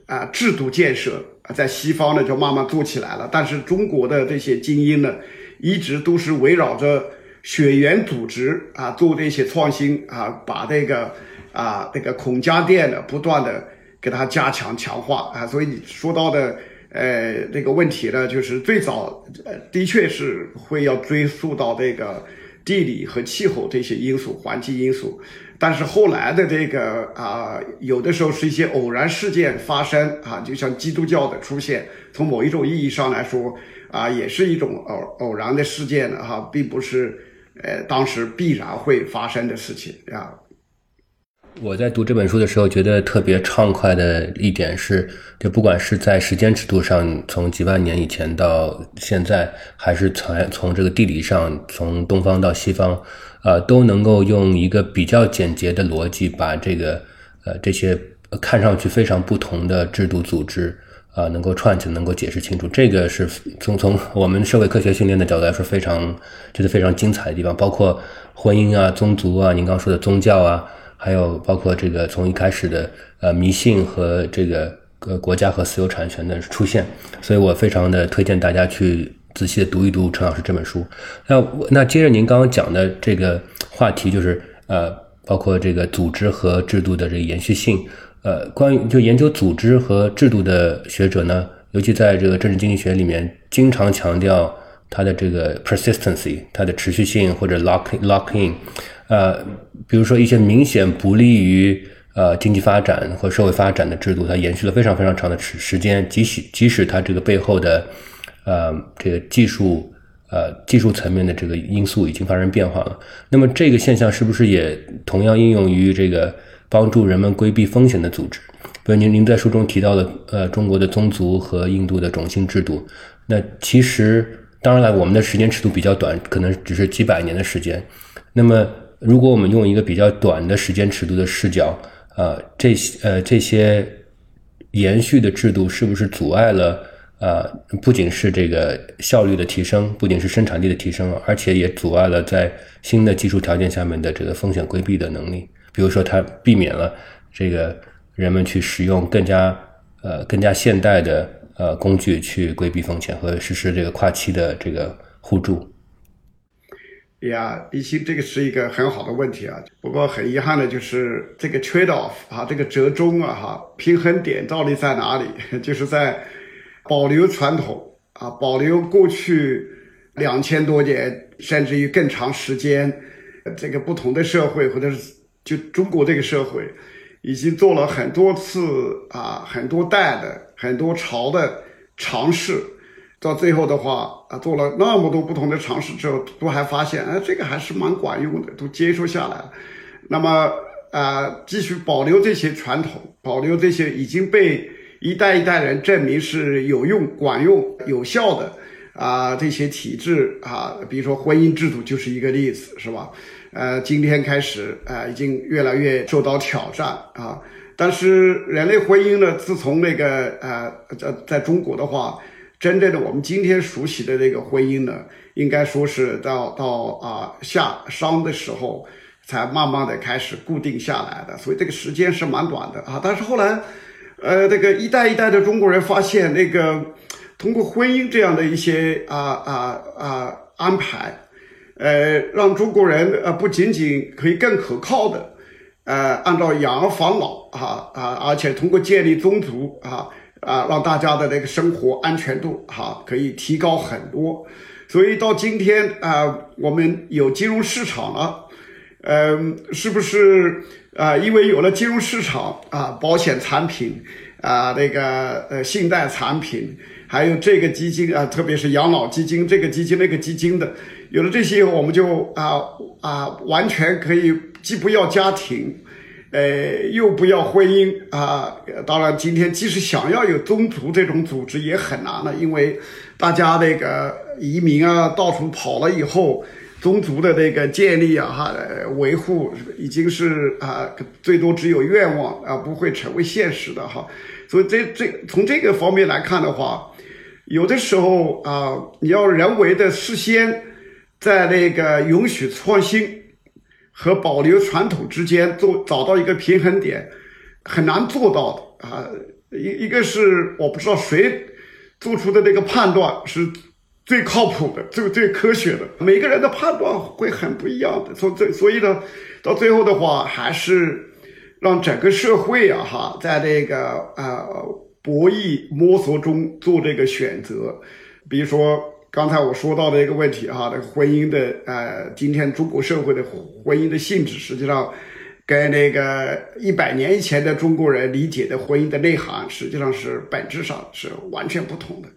Speaker 1: 啊制度建设在西方呢就慢慢做起来了。但是中国的这些精英呢？一直都是围绕着血缘组织啊做这些创新啊，把这个啊这个孔家店呢不断的给它加强强化啊，所以你说到的呃这个问题呢，就是最早呃的确是会要追溯到这个地理和气候这些因素、环境因素，但是后来的这个啊有的时候是一些偶然事件发生啊，就像基督教的出现，从某一种意义上来说。啊，也是一种偶偶然的事件了哈，并不是呃当时必然会发生的事情啊。
Speaker 2: 我在读这本书的时候，觉得特别畅快的一点是，就不管是在时间尺度上，从几万年以前到现在，还是从从这个地理上，从东方到西方，啊，都能够用一个比较简洁的逻辑，把这个呃这些看上去非常不同的制度组织。啊，能够串起来，能够解释清楚，这个是从从我们社会科学训练的角度来说，非常觉得非常精彩的地方。包括婚姻啊、宗族啊，您刚说的宗教啊，还有包括这个从一开始的呃迷信和这个呃国家和私有产权的出现，所以我非常的推荐大家去仔细的读一读陈老师这本书。那那接着您刚刚讲的这个话题，就是呃，包括这个组织和制度的这个延续性。呃，关于就研究组织和制度的学者呢，尤其在这个政治经济学里面，经常强调它的这个 persistency，它的持续性或者 lock lock in。呃，比如说一些明显不利于呃经济发展和社会发展的制度，它延续了非常非常长的时时间，即使即使它这个背后的呃这个技术呃技术层面的这个因素已经发生变化了，那么这个现象是不是也同样应用于这个？帮助人们规避风险的组织，比如您您在书中提到的，呃，中国的宗族和印度的种姓制度。那其实当然了，我们的时间尺度比较短，可能只是几百年的时间。那么，如果我们用一个比较短的时间尺度的视角，呃，这些呃这些延续的制度是不是阻碍了？呃，不仅是这个效率的提升，不仅是生产力的提升，而且也阻碍了在新的技术条件下面的这个风险规避的能力。比如说，它避免了这个人们去使用更加呃更加现代的呃工具去规避风险和实施这个跨期的这个互助。
Speaker 1: 呀，一心这个是一个很好的问题啊。不过很遗憾的就是这个 trade off 啊，这个折中啊，哈，平衡点到底在哪里？(laughs) 就是在保留传统啊，保留过去两千多年甚至于更长时间这个不同的社会，或者是就中国这个社会，已经做了很多次啊，很多代的很多朝的尝试。到最后的话啊，做了那么多不同的尝试之后，都还发现，哎，这个还是蛮管用的，都接受下来。那么啊，继续保留这些传统，保留这些已经被一代一代人证明是有用、管用、有效的啊这些体制啊，比如说婚姻制度就是一个例子，是吧？呃，今天开始啊，已经越来越受到挑战啊。但是人类婚姻呢，自从那个呃，在在中国的话。真正的我们今天熟悉的这个婚姻呢，应该说是到到啊夏商的时候，才慢慢的开始固定下来的，所以这个时间是蛮短的啊。但是后来，呃，这个一代一代的中国人发现，那个通过婚姻这样的一些啊啊啊安排，呃，让中国人呃不仅仅可以更可靠的，呃，按照养儿防老啊啊，而且通过建立宗族啊。啊，让大家的那个生活安全度哈可以提高很多，所以到今天啊，我们有金融市场了，嗯，是不是啊？因为有了金融市场啊，保险产品啊，那个呃信贷产品，还有这个基金啊，特别是养老基金这个基金那个基金的，有了这些，我们就啊啊，完全可以既不要家庭。呃，又不要婚姻啊！当然，今天即使想要有宗族这种组织也很难了，因为大家那个移民啊，到处跑了以后，宗族的那个建立啊、哈维护，已经是啊，最多只有愿望啊，不会成为现实的哈。所以，这这从这个方面来看的话，有的时候啊，你要人为的事先在那个允许创新。和保留传统之间做找到一个平衡点，很难做到的啊！一一个是我不知道谁做出的那个判断是最靠谱的、最最科学的，每个人的判断会很不一样的。所以，所以呢，到最后的话，还是让整个社会啊，哈，在这个呃博弈摸索中做这个选择，比如说。刚才我说到的一个问题哈，这个婚姻的呃，今天中国社会的婚姻的性质，实际上跟那个一百年以前的中国人理解的婚姻的内涵，实际上是本质上是完全不同的。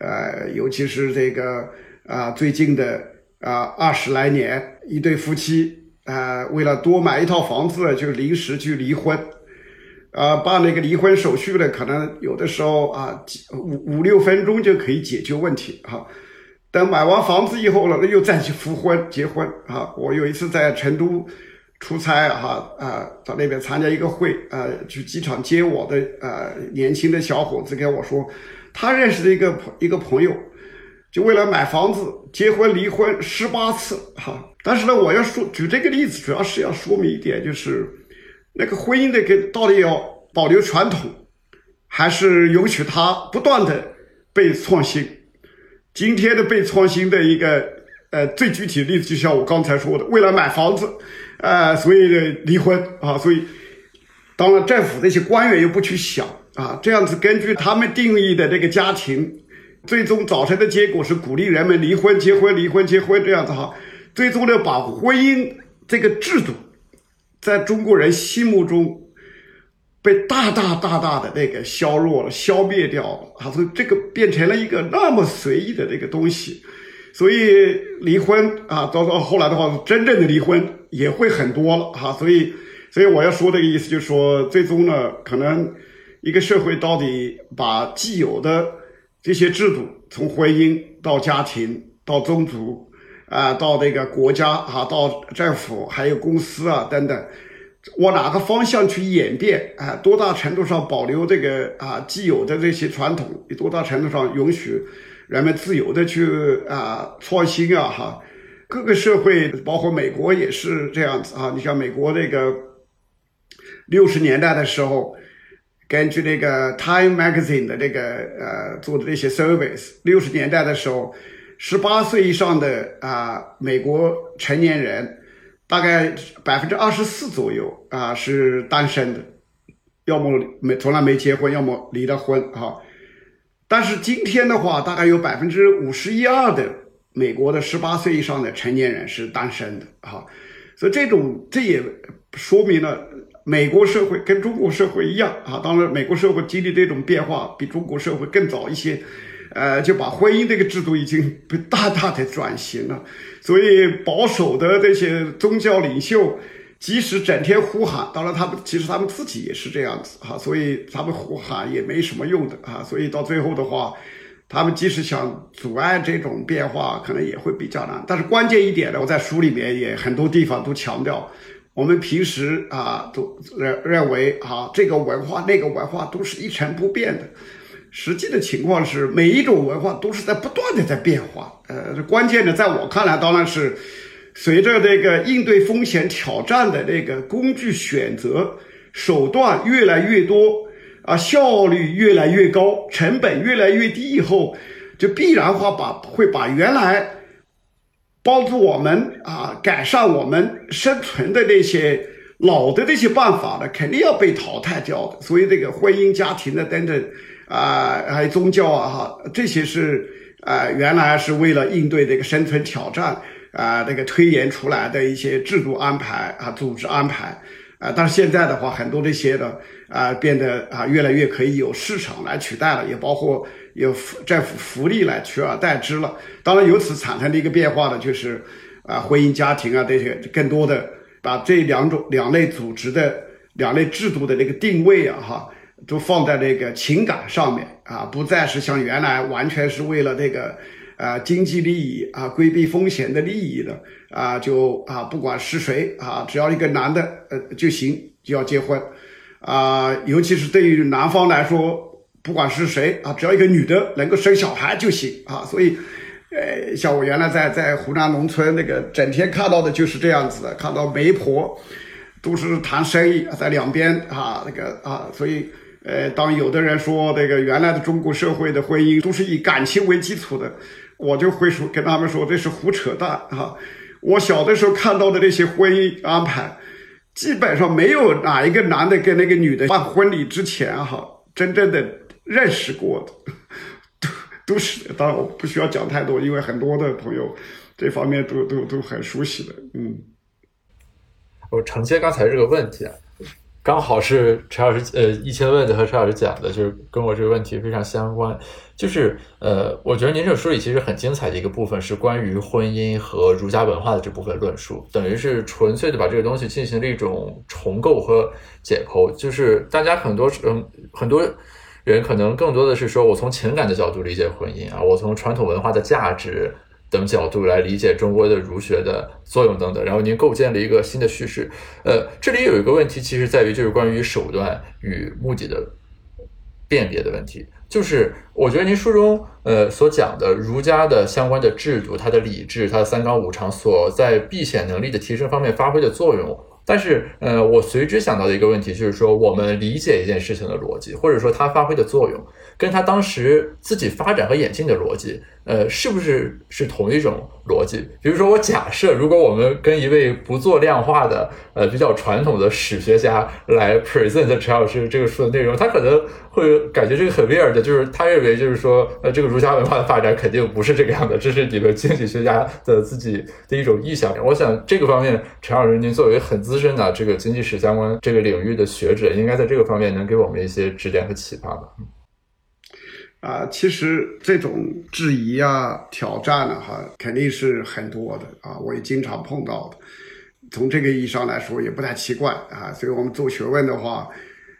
Speaker 1: 呃，尤其是这个啊，最近的啊二十来年，一对夫妻啊，为了多买一套房子，就临时去离婚。啊，办那个离婚手续呢，可能有的时候啊，五五六分钟就可以解决问题哈。等买完房子以后了，又再去复婚结婚啊。我有一次在成都出差哈啊，在那边参加一个会啊，去机场接我的呃年轻的小伙子跟我说，他认识的一个朋一个朋友，就为了买房子结婚离婚十八次哈。但是呢，我要说举这个例子，主要是要说明一点，就是。那个婚姻的个到底要保留传统，还是允许它不断的被创新？今天的被创新的一个呃最具体的例子，就像我刚才说的，为了买房子，呃，所以离婚啊，所以当然政府那些官员又不去想啊，这样子根据他们定义的这个家庭，最终造成的结果是鼓励人们离婚、结婚、离婚、结婚这样子哈，最终呢把婚姻这个制度。在中国人心目中，被大大大大的那个削弱了、消灭掉了啊！所以这个变成了一个那么随意的这个东西，所以离婚啊，到到后来的话，真正的离婚也会很多了哈。所以，所以我要说的意思就是说，最终呢，可能一个社会到底把既有的这些制度，从婚姻到家庭到宗族。啊，到这个国家啊，到政府，还有公司啊等等，往哪个方向去演变啊？多大程度上保留这个啊既有的这些传统？多大程度上允许人们自由的去啊创新啊？哈，各个社会，包括美国也是这样子啊。你像美国这个六十年代的时候，根据那个 Time Magazine 的这个呃做的这些 service，六十年代的时候。十八岁以上的啊美国成年人，大概百分之二十四左右啊是单身的，要么没从来没结婚，要么离了婚啊。但是今天的话，大概有百分之五十一二的美国的十八岁以上的成年人是单身的啊。所以这种这也说明了美国社会跟中国社会一样啊。当然，美国社会经历这种变化比中国社会更早一些。呃，就把婚姻这个制度已经被大大的转型了，所以保守的这些宗教领袖，即使整天呼喊，当然他们其实他们自己也是这样子哈，所以他们呼喊也没什么用的啊，所以到最后的话，他们即使想阻碍这种变化，可能也会比较难。但是关键一点呢，我在书里面也很多地方都强调，我们平时啊都认认为啊这个文化那个文化都是一成不变的。实际的情况是，每一种文化都是在不断的在变化。呃，关键的，在我看来，当然是随着这个应对风险挑战的那个工具选择手段越来越多，啊，效率越来越高，成本越来越低以后，就必然化把会把原来帮助我们啊改善我们生存的那些老的那些办法呢，肯定要被淘汰掉的。所以，这个婚姻家庭的等等。啊，还有宗教啊，哈，这些是啊，原来是为了应对这个生存挑战啊，这个推演出来的一些制度安排啊，组织安排啊，但是现在的话，很多这些的啊，变得啊，越来越可以有市场来取代了，也包括有政府福利来取而代之了。当然，由此产生的一个变化呢，就是啊，婚姻家庭啊这些更多的把这两种两类组织的两类制度的那个定位啊，哈。都放在那个情感上面啊，不再是像原来完全是为了这个，呃，经济利益啊，规避风险的利益的啊，就啊，不管是谁啊，只要一个男的呃就行，就要结婚啊，尤其是对于男方来说，不管是谁啊，只要一个女的能够生小孩就行啊，所以，呃，像我原来在在湖南农村那个整天看到的就是这样子的，看到媒婆都是谈生意，在两边啊那个啊，所以。呃，当有的人说这个原来的中国社会的婚姻都是以感情为基础的，我就会说跟他们说这是胡扯淡啊！我小的时候看到的那些婚姻安排，基本上没有哪一个男的跟那个女的办婚礼之前哈，真正的认识过的，都都是。当然我不需要讲太多，因为很多的朋友这方面都都都很熟悉的。嗯，
Speaker 3: 我承接刚才这个问题啊。刚好是陈老师，呃，一千问的和陈老师讲的，就是跟我这个问题非常相关。就是呃，我觉得您这书里其实很精彩的一个部分是关于婚姻和儒家文化的这部分论述，等于是纯粹的把这个东西进行了一种重构和解剖。就是大家很多嗯很多人可能更多的是说我从情感的角度理解婚姻啊，我从传统文化的价值。等角度来理解中国的儒学的作用等等，然后您构建了一个新的叙事。呃，这里有一个问题，其实在于就是关于手段与目的的辨别的问题。就是我觉得您书中呃所讲的儒家的相关的制度，它的礼制，它的三纲五常所在避险能力的提升方面发挥的作用。但是呃，我随之想到的一个问题就是说，我们理解一件事情的逻辑，或者说它发挥的作用，跟它当时自己发展和演进的逻辑。呃，是不是是同一种逻辑？比如说，我假设，如果我们跟一位不做量化的、呃比较传统的史学家来 present 陈老师这个书的内容，他可能会感觉这个很 weird 的，就是他认为就是说，呃，这个儒家文化的发展肯定不是这个样的，这是你们经济学家的自己的一种臆想。(laughs) 我想这个方面，陈老师您作为很资深的这个经济史相关这个领域的学者，应该在这个方面能给我们一些指点和启发吧。
Speaker 1: 啊，其实这种质疑啊、挑战呢，哈，肯定是很多的啊，我也经常碰到的。从这个意义上来说，也不太奇怪啊。所以我们做学问的话，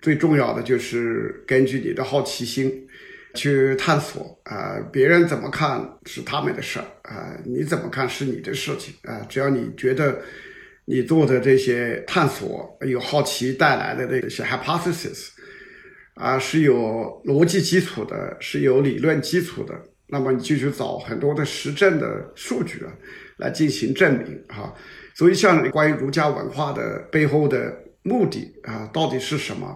Speaker 1: 最重要的就是根据你的好奇心去探索啊。别人怎么看是他们的事儿啊，你怎么看是你的事情啊。只要你觉得你做的这些探索有好奇带来的这些 hypothesis。啊，是有逻辑基础的，是有理论基础的。那么你就去找很多的实证的数据啊，来进行证明哈。所以，像关于儒家文化的背后的目的啊，到底是什么？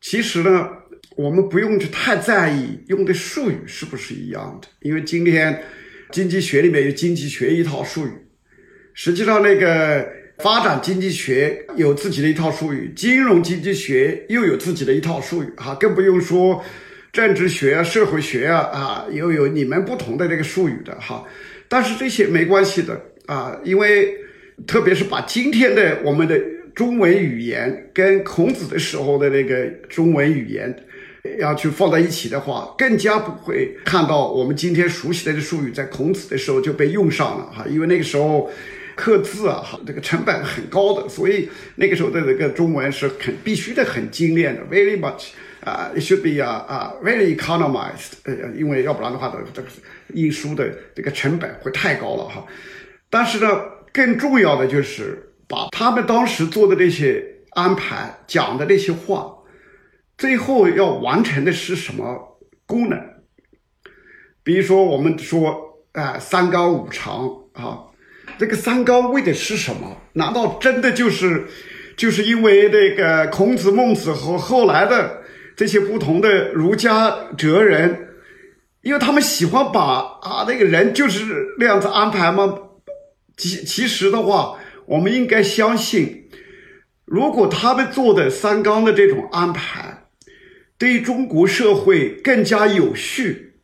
Speaker 1: 其实呢，我们不用去太在意用的术语是不是一样的，因为今天经济学里面有经济学一套术语，实际上那个发展经济学有自己的一套术语，金融经济学又有自己的一套术语，哈，更不用说政治学啊、社会学啊，啊，又有你们不同的这个术语的哈。但是这些没关系的啊，因为特别是把今天的我们的中文语言跟孔子的时候的那个中文语言。要去放在一起的话，更加不会看到我们今天熟悉的这术语在孔子的时候就被用上了哈，因为那个时候刻字啊，哈，这个成本很高的，所以那个时候的这个中文是很必须的，很精炼的，very much 啊，it should be 啊啊 very economized，呃，因为要不然的话，这这个印书的这个成本会太高了哈。但是呢，更重要的就是把他们当时做的这些安排讲的那些话。最后要完成的是什么功能？比如说，我们说啊，三纲五常啊，这个三纲为的是什么？难道真的就是就是因为那个孔子、孟子和后来的这些不同的儒家哲人，因为他们喜欢把啊那个人就是那样子安排吗？其其实的话，我们应该相信，如果他们做的三纲的这种安排。对中国社会更加有序、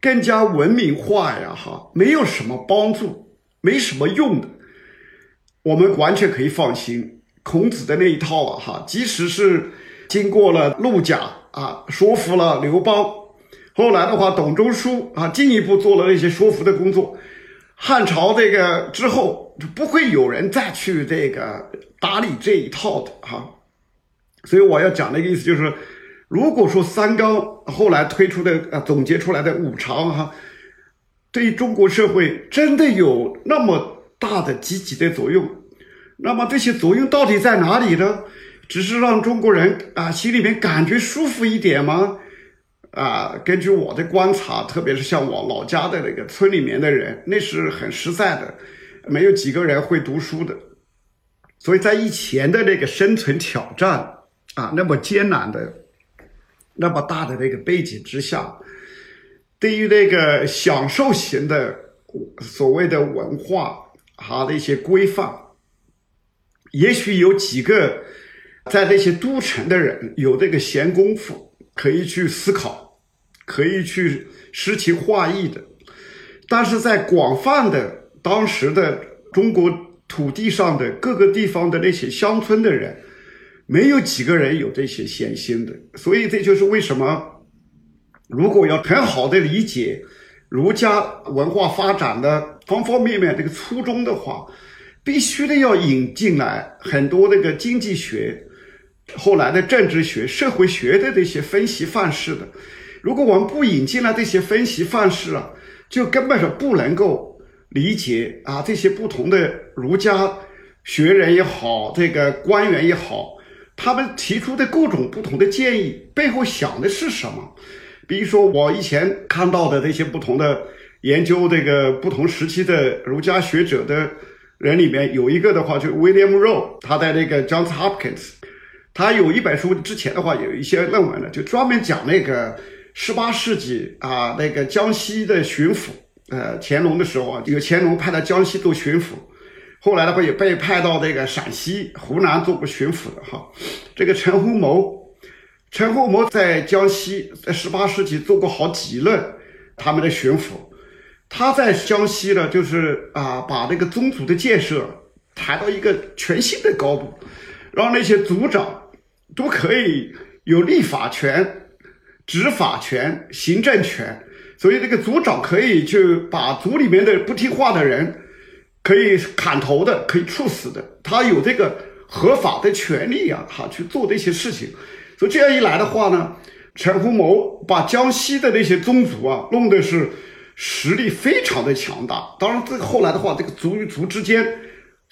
Speaker 1: 更加文明化呀，哈，没有什么帮助，没什么用的。我们完全可以放心，孔子的那一套啊，哈，即使是经过了陆贾啊说服了刘邦，后来的话，董仲舒啊进一步做了那些说服的工作，汉朝这个之后就不会有人再去这个打理这一套的哈。所以我要讲的一个意思就是。如果说三纲后来推出的呃总结出来的五常哈，对中国社会真的有那么大的积极的作用，那么这些作用到底在哪里呢？只是让中国人啊心里面感觉舒服一点吗？啊，根据我的观察，特别是像我老家的那个村里面的人，那是很实在的，没有几个人会读书的，所以在以前的那个生存挑战啊那么艰难的。那么大的那个背景之下，对于那个享受型的所谓的文化哈的一些规范，也许有几个在那些都城的人有这个闲工夫可以去思考，可以去诗情画意的，但是在广泛的当时的中国土地上的各个地方的那些乡村的人。没有几个人有这些闲心的，所以这就是为什么，如果要很好的理解儒家文化发展的方方面面这个初衷的话，必须的要引进来很多那个经济学、后来的政治学、社会学的这些分析范式的。如果我们不引进来这些分析范式啊，就根本上不能够理解啊这些不同的儒家学人也好，这个官员也好。他们提出的各种不同的建议背后想的是什么？比如说，我以前看到的那些不同的研究这个不同时期的儒家学者的人里面，有一个的话就 William Rowe，他在那个 Johns Hopkins，他有一本书，之前的话有一些论文呢，就专门讲那个十八世纪啊那个江西的巡抚，呃，乾隆的时候啊，有乾隆派到江西做巡抚。后来的话也被派到这个陕西、湖南做过巡抚的哈。这个陈洪谋，陈洪谋在江西在十八世纪做过好几任他们的巡抚。他在江西呢，就是啊，把这个宗族的建设抬到一个全新的高度，让那些族长都可以有立法权、执法权、行政权。所以这个族长可以去把族里面的不听话的人。可以砍头的，可以处死的，他有这个合法的权利啊，哈，去做这些事情。所以这样一来的话呢，陈洪谋把江西的那些宗族啊，弄的是实力非常的强大。当然，这个后来的话，这个族与族之间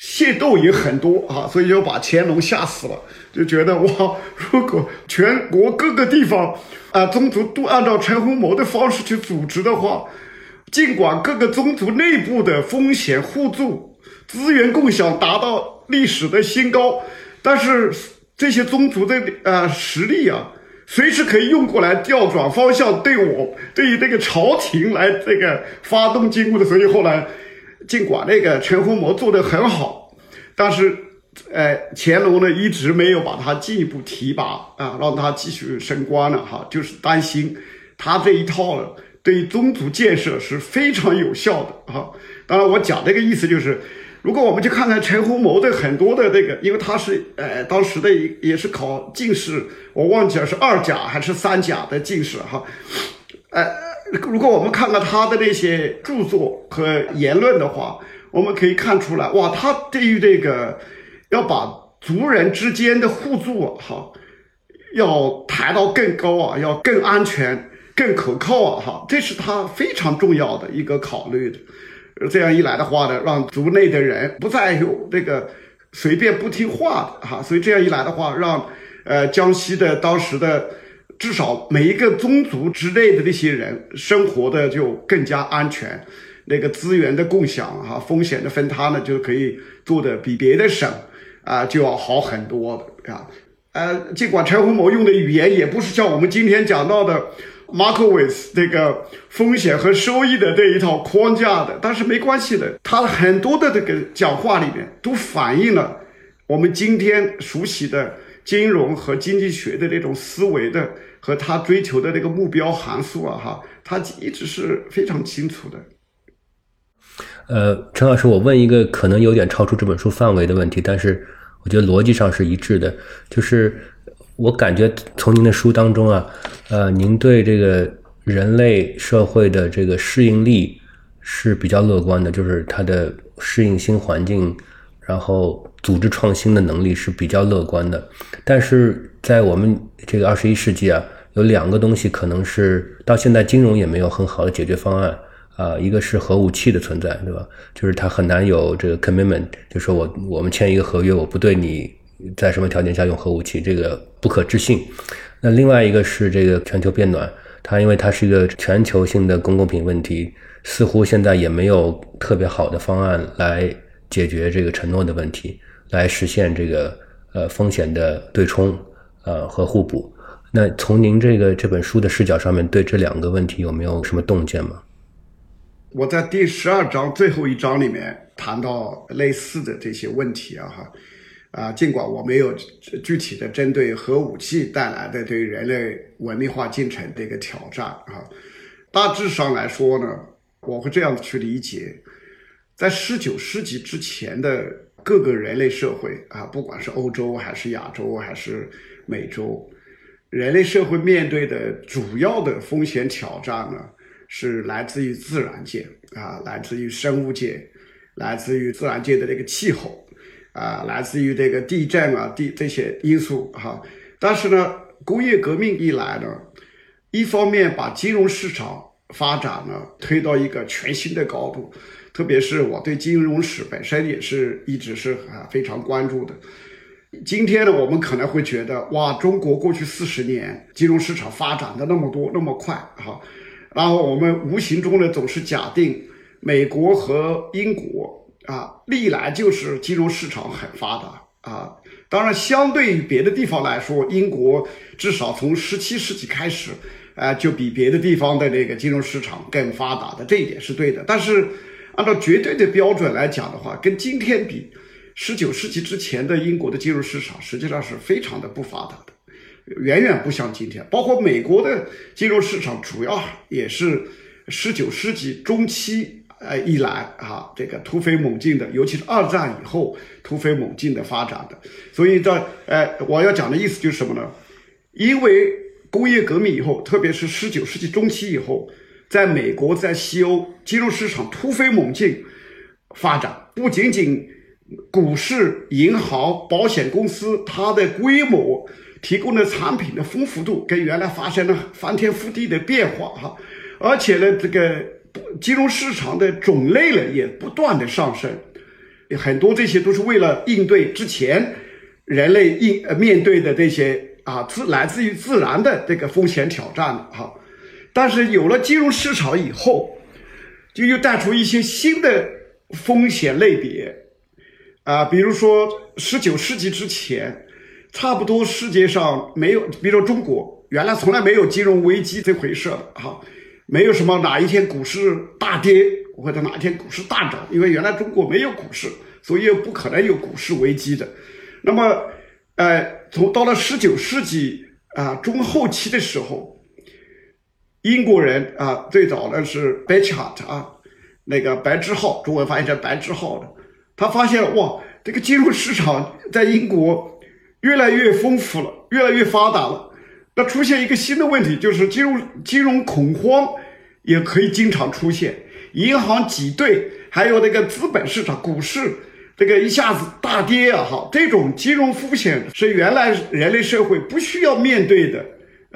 Speaker 1: 械斗也很多啊，所以就把乾隆吓死了，就觉得哇，如果全国各个地方啊宗族都按照陈洪谋的方式去组织的话。尽管各个宗族内部的风险互助、资源共享达到历史的新高，但是这些宗族的呃实力啊，随时可以用过来调转方向，对我对于这个朝廷来这个发动进攻的。所以后来，尽管那个陈洪谋做得很好，但是，呃，乾隆呢一直没有把他进一步提拔啊，让他继续升官了哈，就是担心他这一套对宗族建设是非常有效的哈。当然，我讲这个意思就是。如果我们去看看陈洪谋的很多的这个，因为他是呃当时的也是考进士，我忘记了是二甲还是三甲的进士哈，呃，如果我们看看他的那些著作和言论的话，我们可以看出来，哇，他对于这个要把族人之间的互助，哈，要抬到更高啊，要更安全、更可靠啊，哈，这是他非常重要的一个考虑的。这样一来的话呢，让族内的人不再有这个随便不听话的哈，所以这样一来的话，让呃江西的当时的至少每一个宗族之内的那些人生活的就更加安全，那个资源的共享哈，风险的分摊呢就可以做的比别的省啊就要好很多的啊，呃，尽管陈洪谋用的语言也不是像我们今天讲到的。Markowitz 这个风险和收益的这一套框架的，但是没关系的，他很多的这个讲话里面都反映了我们今天熟悉的金融和经济学的这种思维的和他追求的这个目标函数啊，哈，他一直是非常清楚的。
Speaker 2: 呃，陈老师，我问一个可能有点超出这本书范围的问题，但是我觉得逻辑上是一致的，就是。我感觉从您的书当中啊，呃，您对这个人类社会的这个适应力是比较乐观的，就是它的适应新环境，然后组织创新的能力是比较乐观的。但是在我们这个二十一世纪啊，有两个东西可能是到现在金融也没有很好的解决方案啊，一个是核武器的存在，对吧？就是它很难有这个 commitment，就说我我们签一个合约，我不对你。在什么条件下用核武器？这个不可置信。那另外一个是这个全球变暖，它因为它是一个全球性的公共品问题，似乎现在也没有特别好的方案来解决这个承诺的问题，来实现这个呃风险的对冲呃和互补。那从您这个这本书的视角上面对这两个问题有没有什么洞见吗？
Speaker 1: 我在第十二章最后一章里面谈到类似的这些问题啊哈。啊，尽管我没有具体的针对核武器带来的对人类文明化进程的一个挑战啊，大致上来说呢，我会这样去理解，在十九世纪之前的各个人类社会啊，不管是欧洲还是亚洲还是美洲，人类社会面对的主要的风险挑战呢，是来自于自然界啊，来自于生物界，来自于自然界的这个气候。啊，来自于这个地震啊，地这些因素哈。但是呢，工业革命一来呢，一方面把金融市场发展呢推到一个全新的高度，特别是我对金融史本身也是一直是啊非常关注的。今天呢，我们可能会觉得哇，中国过去四十年金融市场发展的那么多那么快哈，然后我们无形中呢总是假定美国和英国。啊，历来就是金融市场很发达啊。当然，相对于别的地方来说，英国至少从十七世纪开始，呃，就比别的地方的那个金融市场更发达的，这一点是对的。但是，按照绝对的标准来讲的话，跟今天比，十九世纪之前的英国的金融市场实际上是非常的不发达的，远远不像今天。包括美国的金融市场，主要也是十九世纪中期。呃，以来啊，这个突飞猛进的，尤其是二战以后突飞猛进的发展的，所以在呃，我要讲的意思就是什么呢？因为工业革命以后，特别是十九世纪中期以后，在美国、在西欧，金融市场突飞猛进发展，不仅仅股市、银行、保险公司，它的规模、提供的产品的丰富度，跟原来发生了翻天覆地的变化哈，而且呢，这个。金融市场的种类呢也不断的上升，很多这些都是为了应对之前人类应面对的这些啊自来自于自然的这个风险挑战哈。但是有了金融市场以后，就又带出一些新的风险类别啊，比如说十九世纪之前，差不多世界上没有，比如说中国原来从来没有金融危机这回事哈，没有什么哪一天股市大跌或者哪一天股市大涨，因为原来中国没有股市，所以不可能有股市危机的。那么，呃，从到了十九世纪啊中后期的时候，英国人啊最早呢是 b e c h a r t 啊，那个白之浩，中文翻译成白之浩的，他发现哇，这个金融市场在英国越来越丰富了，越来越发达了。那出现一个新的问题，就是金融金融恐慌也可以经常出现，银行挤兑，还有那个资本市场、股市。这个一下子大跌啊，哈，这种金融风险是原来人类社会不需要面对的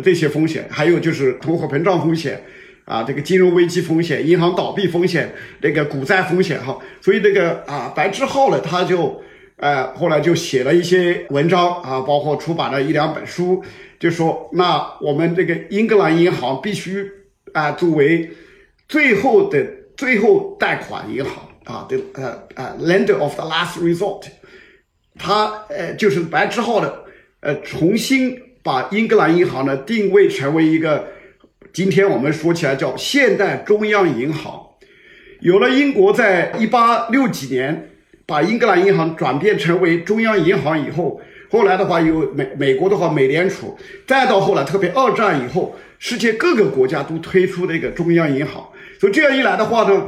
Speaker 1: 这些风险，还有就是通货膨胀风险啊，这个金融危机风险、银行倒闭风险、这个股灾风险，哈，所以这个啊，白志浩呢，他就呃后来就写了一些文章啊，包括出版了一两本书，就说那我们这个英格兰银行必须啊作为最后的最后贷款银行。啊，对，呃呃，lender of the last resort，他呃就是白志浩的，呃，重新把英格兰银行呢定位成为一个，今天我们说起来叫现代中央银行。有了英国在一八六几年把英格兰银行转变成为中央银行以后，后来的话有美美国的话美联储，再到后来特别二战以后，世界各个国家都推出这个中央银行，所以这样一来的话呢。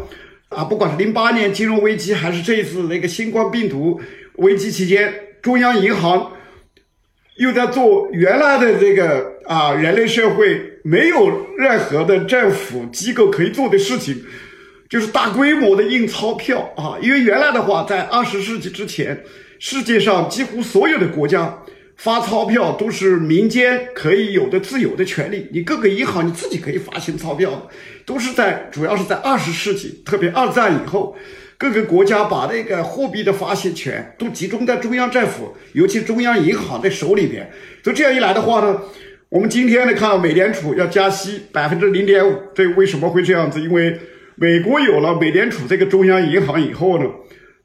Speaker 1: 啊，不管是零八年金融危机，还是这一次那个新冠病毒危机期间，中央银行又在做原来的这个啊，人类社会没有任何的政府机构可以做的事情，就是大规模的印钞票啊。因为原来的话，在二十世纪之前，世界上几乎所有的国家。发钞票都是民间可以有的自由的权利，你各个银行你自己可以发行钞票，都是在主要是在二十世纪，特别二战以后，各个国家把那个货币的发行权都集中在中央政府，尤其中央银行的手里边。就这样一来的话呢，我们今天呢看到美联储要加息百分之零点五，这为什么会这样子？因为美国有了美联储这个中央银行以后呢，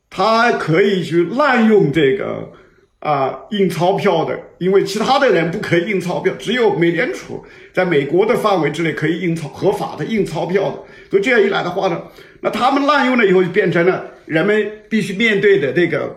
Speaker 1: 它可以去滥用这个。啊，印钞票的，因为其他的人不可以印钞票，只有美联储在美国的范围之内可以印钞，合法的印钞票的。所以这样一来的话呢，那他们滥用了以后，就变成了人们必须面对的这个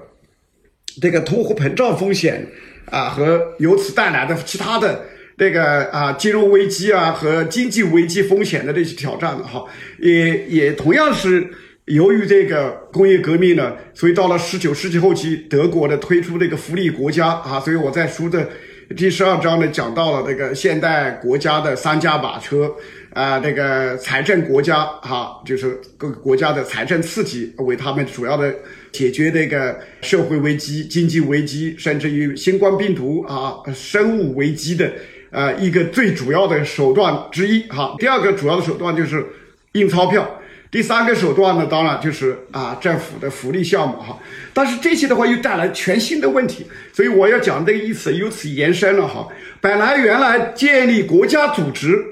Speaker 1: 这个通货膨胀风险啊，和由此带来的其他的这个啊金融危机啊和经济危机风险的这些挑战哈，也也同样是。由于这个工业革命呢，所以到了十九世纪后期，德国的推出这个福利国家啊，所以我在书的第十二章呢讲到了这个现代国家的三驾马车啊，这个财政国家哈，就是各个国家的财政刺激为他们主要的解决这个社会危机、经济危机，甚至于新冠病毒啊、生物危机的啊一个最主要的手段之一哈。第二个主要的手段就是印钞票。第三个手段呢，当然就是啊政府的福利项目哈，但是这些的话又带来全新的问题，所以我要讲这个意思由此延伸了哈。本来原来建立国家组织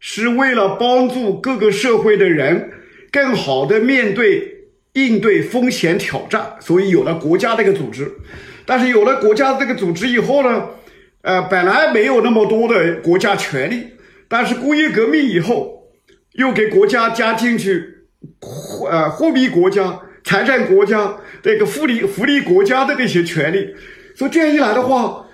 Speaker 1: 是为了帮助各个社会的人更好的面对应对风险挑战，所以有了国家这个组织。但是有了国家这个组织以后呢，呃，本来没有那么多的国家权力，但是工业革命以后。又给国家加进去，呃，货币国家、财政国家、这个福利福利国家的这些权利，所以这样一来的话，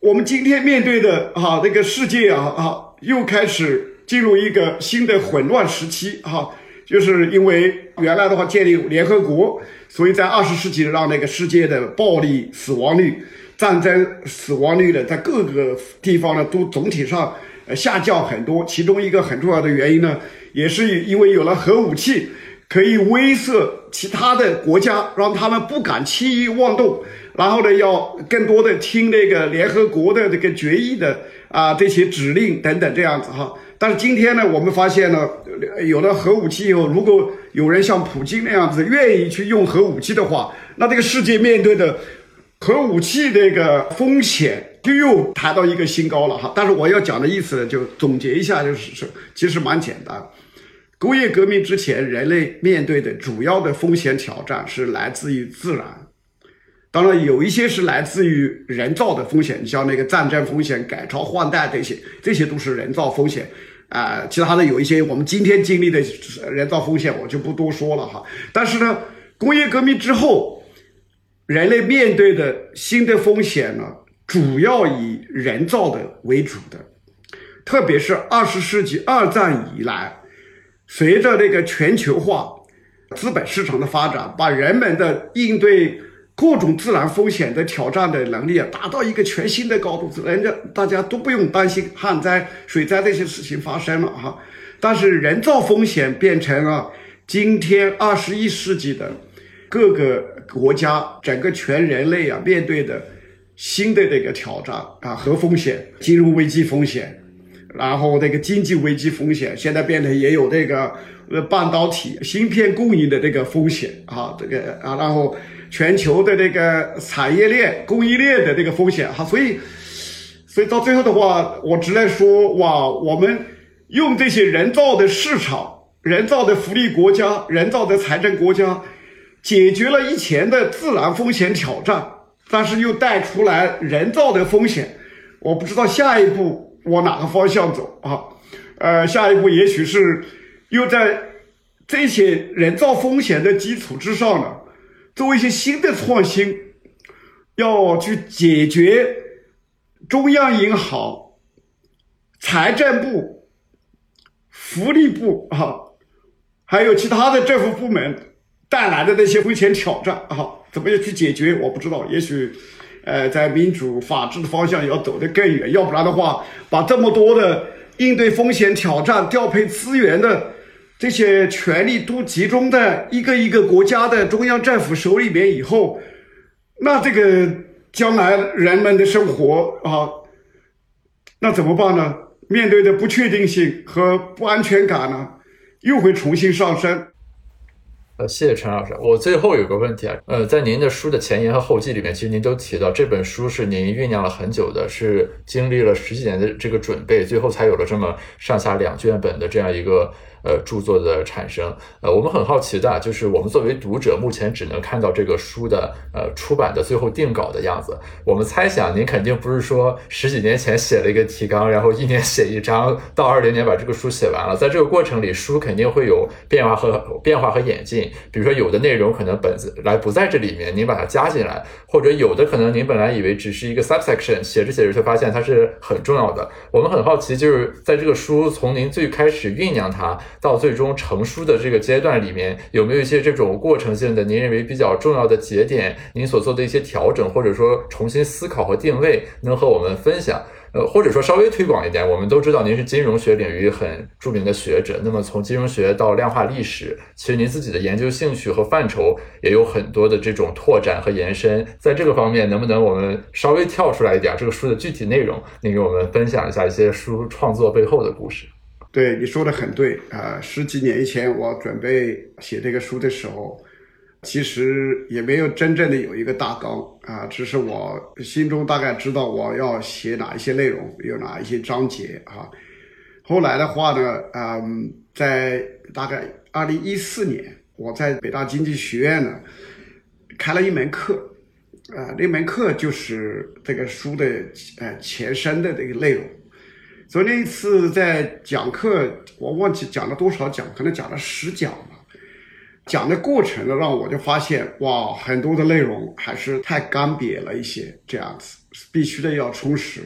Speaker 1: 我们今天面对的啊，这个世界啊啊，又开始进入一个新的混乱时期啊，就是因为原来的话建立联合国，所以在二十世纪让那个世界的暴力死亡率、战争死亡率呢，在各个地方呢都总体上。呃，下降很多，其中一个很重要的原因呢，也是因为有了核武器，可以威慑其他的国家，让他们不敢轻易妄动，然后呢，要更多的听那个联合国的这个决议的啊这些指令等等这样子哈。但是今天呢，我们发现呢，有了核武器以后，如果有人像普京那样子愿意去用核武器的话，那这个世界面对的核武器这个风险。就又抬到一个新高了哈，但是我要讲的意思呢，就总结一下，就是是其实蛮简单。工业革命之前，人类面对的主要的风险挑战是来自于自然，当然有一些是来自于人造的风险，你像那个战争风险、改朝换代这些，这些都是人造风险。啊，其他的有一些我们今天经历的人造风险，我就不多说了哈。但是呢，工业革命之后，人类面对的新的风险呢，主要以人造的为主的，特别是二十世纪二战以来，随着这个全球化、资本市场的发展，把人们的应对。各种自然风险的挑战的能力啊，达到一个全新的高度，人家大家都不用担心旱灾、水灾这些事情发生了哈。但是人造风险变成了今天二十一世纪的各个国家、整个全人类啊面对的新的这个挑战啊和风险，金融危机风险，然后这个经济危机风险，现在变成也有这个呃半导体芯片供应的这个风险啊，这个啊，然后。全球的这个产业链、供应链的这个风险哈，所以，所以到最后的话，我只能说哇，我们用这些人造的市场、人造的福利国家、人造的财政国家，解决了以前的自然风险挑战，但是又带出来人造的风险。我不知道下一步往哪个方向走啊？呃，下一步也许是又在这些人造风险的基础之上呢？做一些新的创新，要去解决中央银行、财政部、福利部啊，还有其他的政府部门带来的那些风险挑战啊，怎么样去解决？我不知道，也许，呃，在民主法治的方向要走得更远，要不然的话，把这么多的应对风险挑战、调配资源的。这些权力都集中在一个一个国家的中央政府手里面以后，那这个将来人们的生活啊，那怎么办呢？面对的不确定性和不安全感呢，又会重新上升。
Speaker 3: 呃，谢谢陈老师。我最后有个问题啊，呃，在您的书的前言和后记里面，其实您都提到这本书是您酝酿了很久的，是经历了十几年的这个准备，最后才有了这么上下两卷本的这样一个。呃，著作的产生，呃，我们很好奇的，就是我们作为读者，目前只能看到这个书的呃出版的最后定稿的样子。我们猜想，您肯定不是说十几年前写了一个提纲，然后一年写一章，到二零年把这个书写完了。在这个过程里，书肯定会有变化和变化和演进。比如说，有的内容可能本子来不在这里面，您把它加进来，或者有的可能您本来以为只是一个 subsection，写着写着就发现它是很重要的。我们很好奇，就是在这个书从您最开始酝酿它。到最终成书的这个阶段里面，有没有一些这种过程性的您认为比较重要的节点？您所做的一些调整，或者说重新思考和定位，能和我们分享？呃，或者说稍微推广一点，我们都知道您是金融学领域很著名的学者，那么从金融学到量化历史，其实您自己的研究兴趣和范畴也有很多的这种拓展和延伸。在这个方面，能不能我们稍微跳出来一点，这个书的具体内容，您给我们分享一下一些书创作背后的故事？
Speaker 1: 对你说的很对啊！十几年以前我准备写这个书的时候，其实也没有真正的有一个大纲啊，只是我心中大概知道我要写哪一些内容，有哪一些章节啊。后来的话呢，嗯，在大概二零一四年，我在北大经济学院呢开了一门课，啊，那门课就是这个书的呃前身的这个内容。所以那一次在讲课，我忘记讲了多少讲，可能讲了十讲吧。讲的过程呢，让我就发现，哇，很多的内容还是太干瘪了一些，这样子必须的要充实。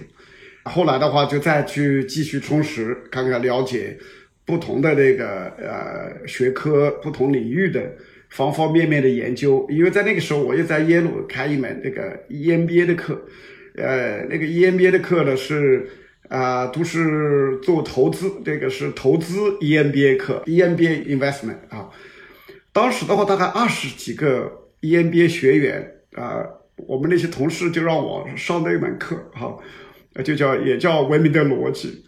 Speaker 1: 后来的话，就再去继续充实，看看了解不同的那个呃学科、不同领域的方方面面的研究。因为在那个时候，我又在耶鲁开一门那个 EMBA 的课，呃，那个 EMBA 的课呢是。啊，都是做投资，这个是投资 EMBA 课，EMBA investment 啊。当时的话，大概二十几个 EMBA 学员啊，我们那些同事就让我上那门课，哈，就叫也叫文明的逻辑。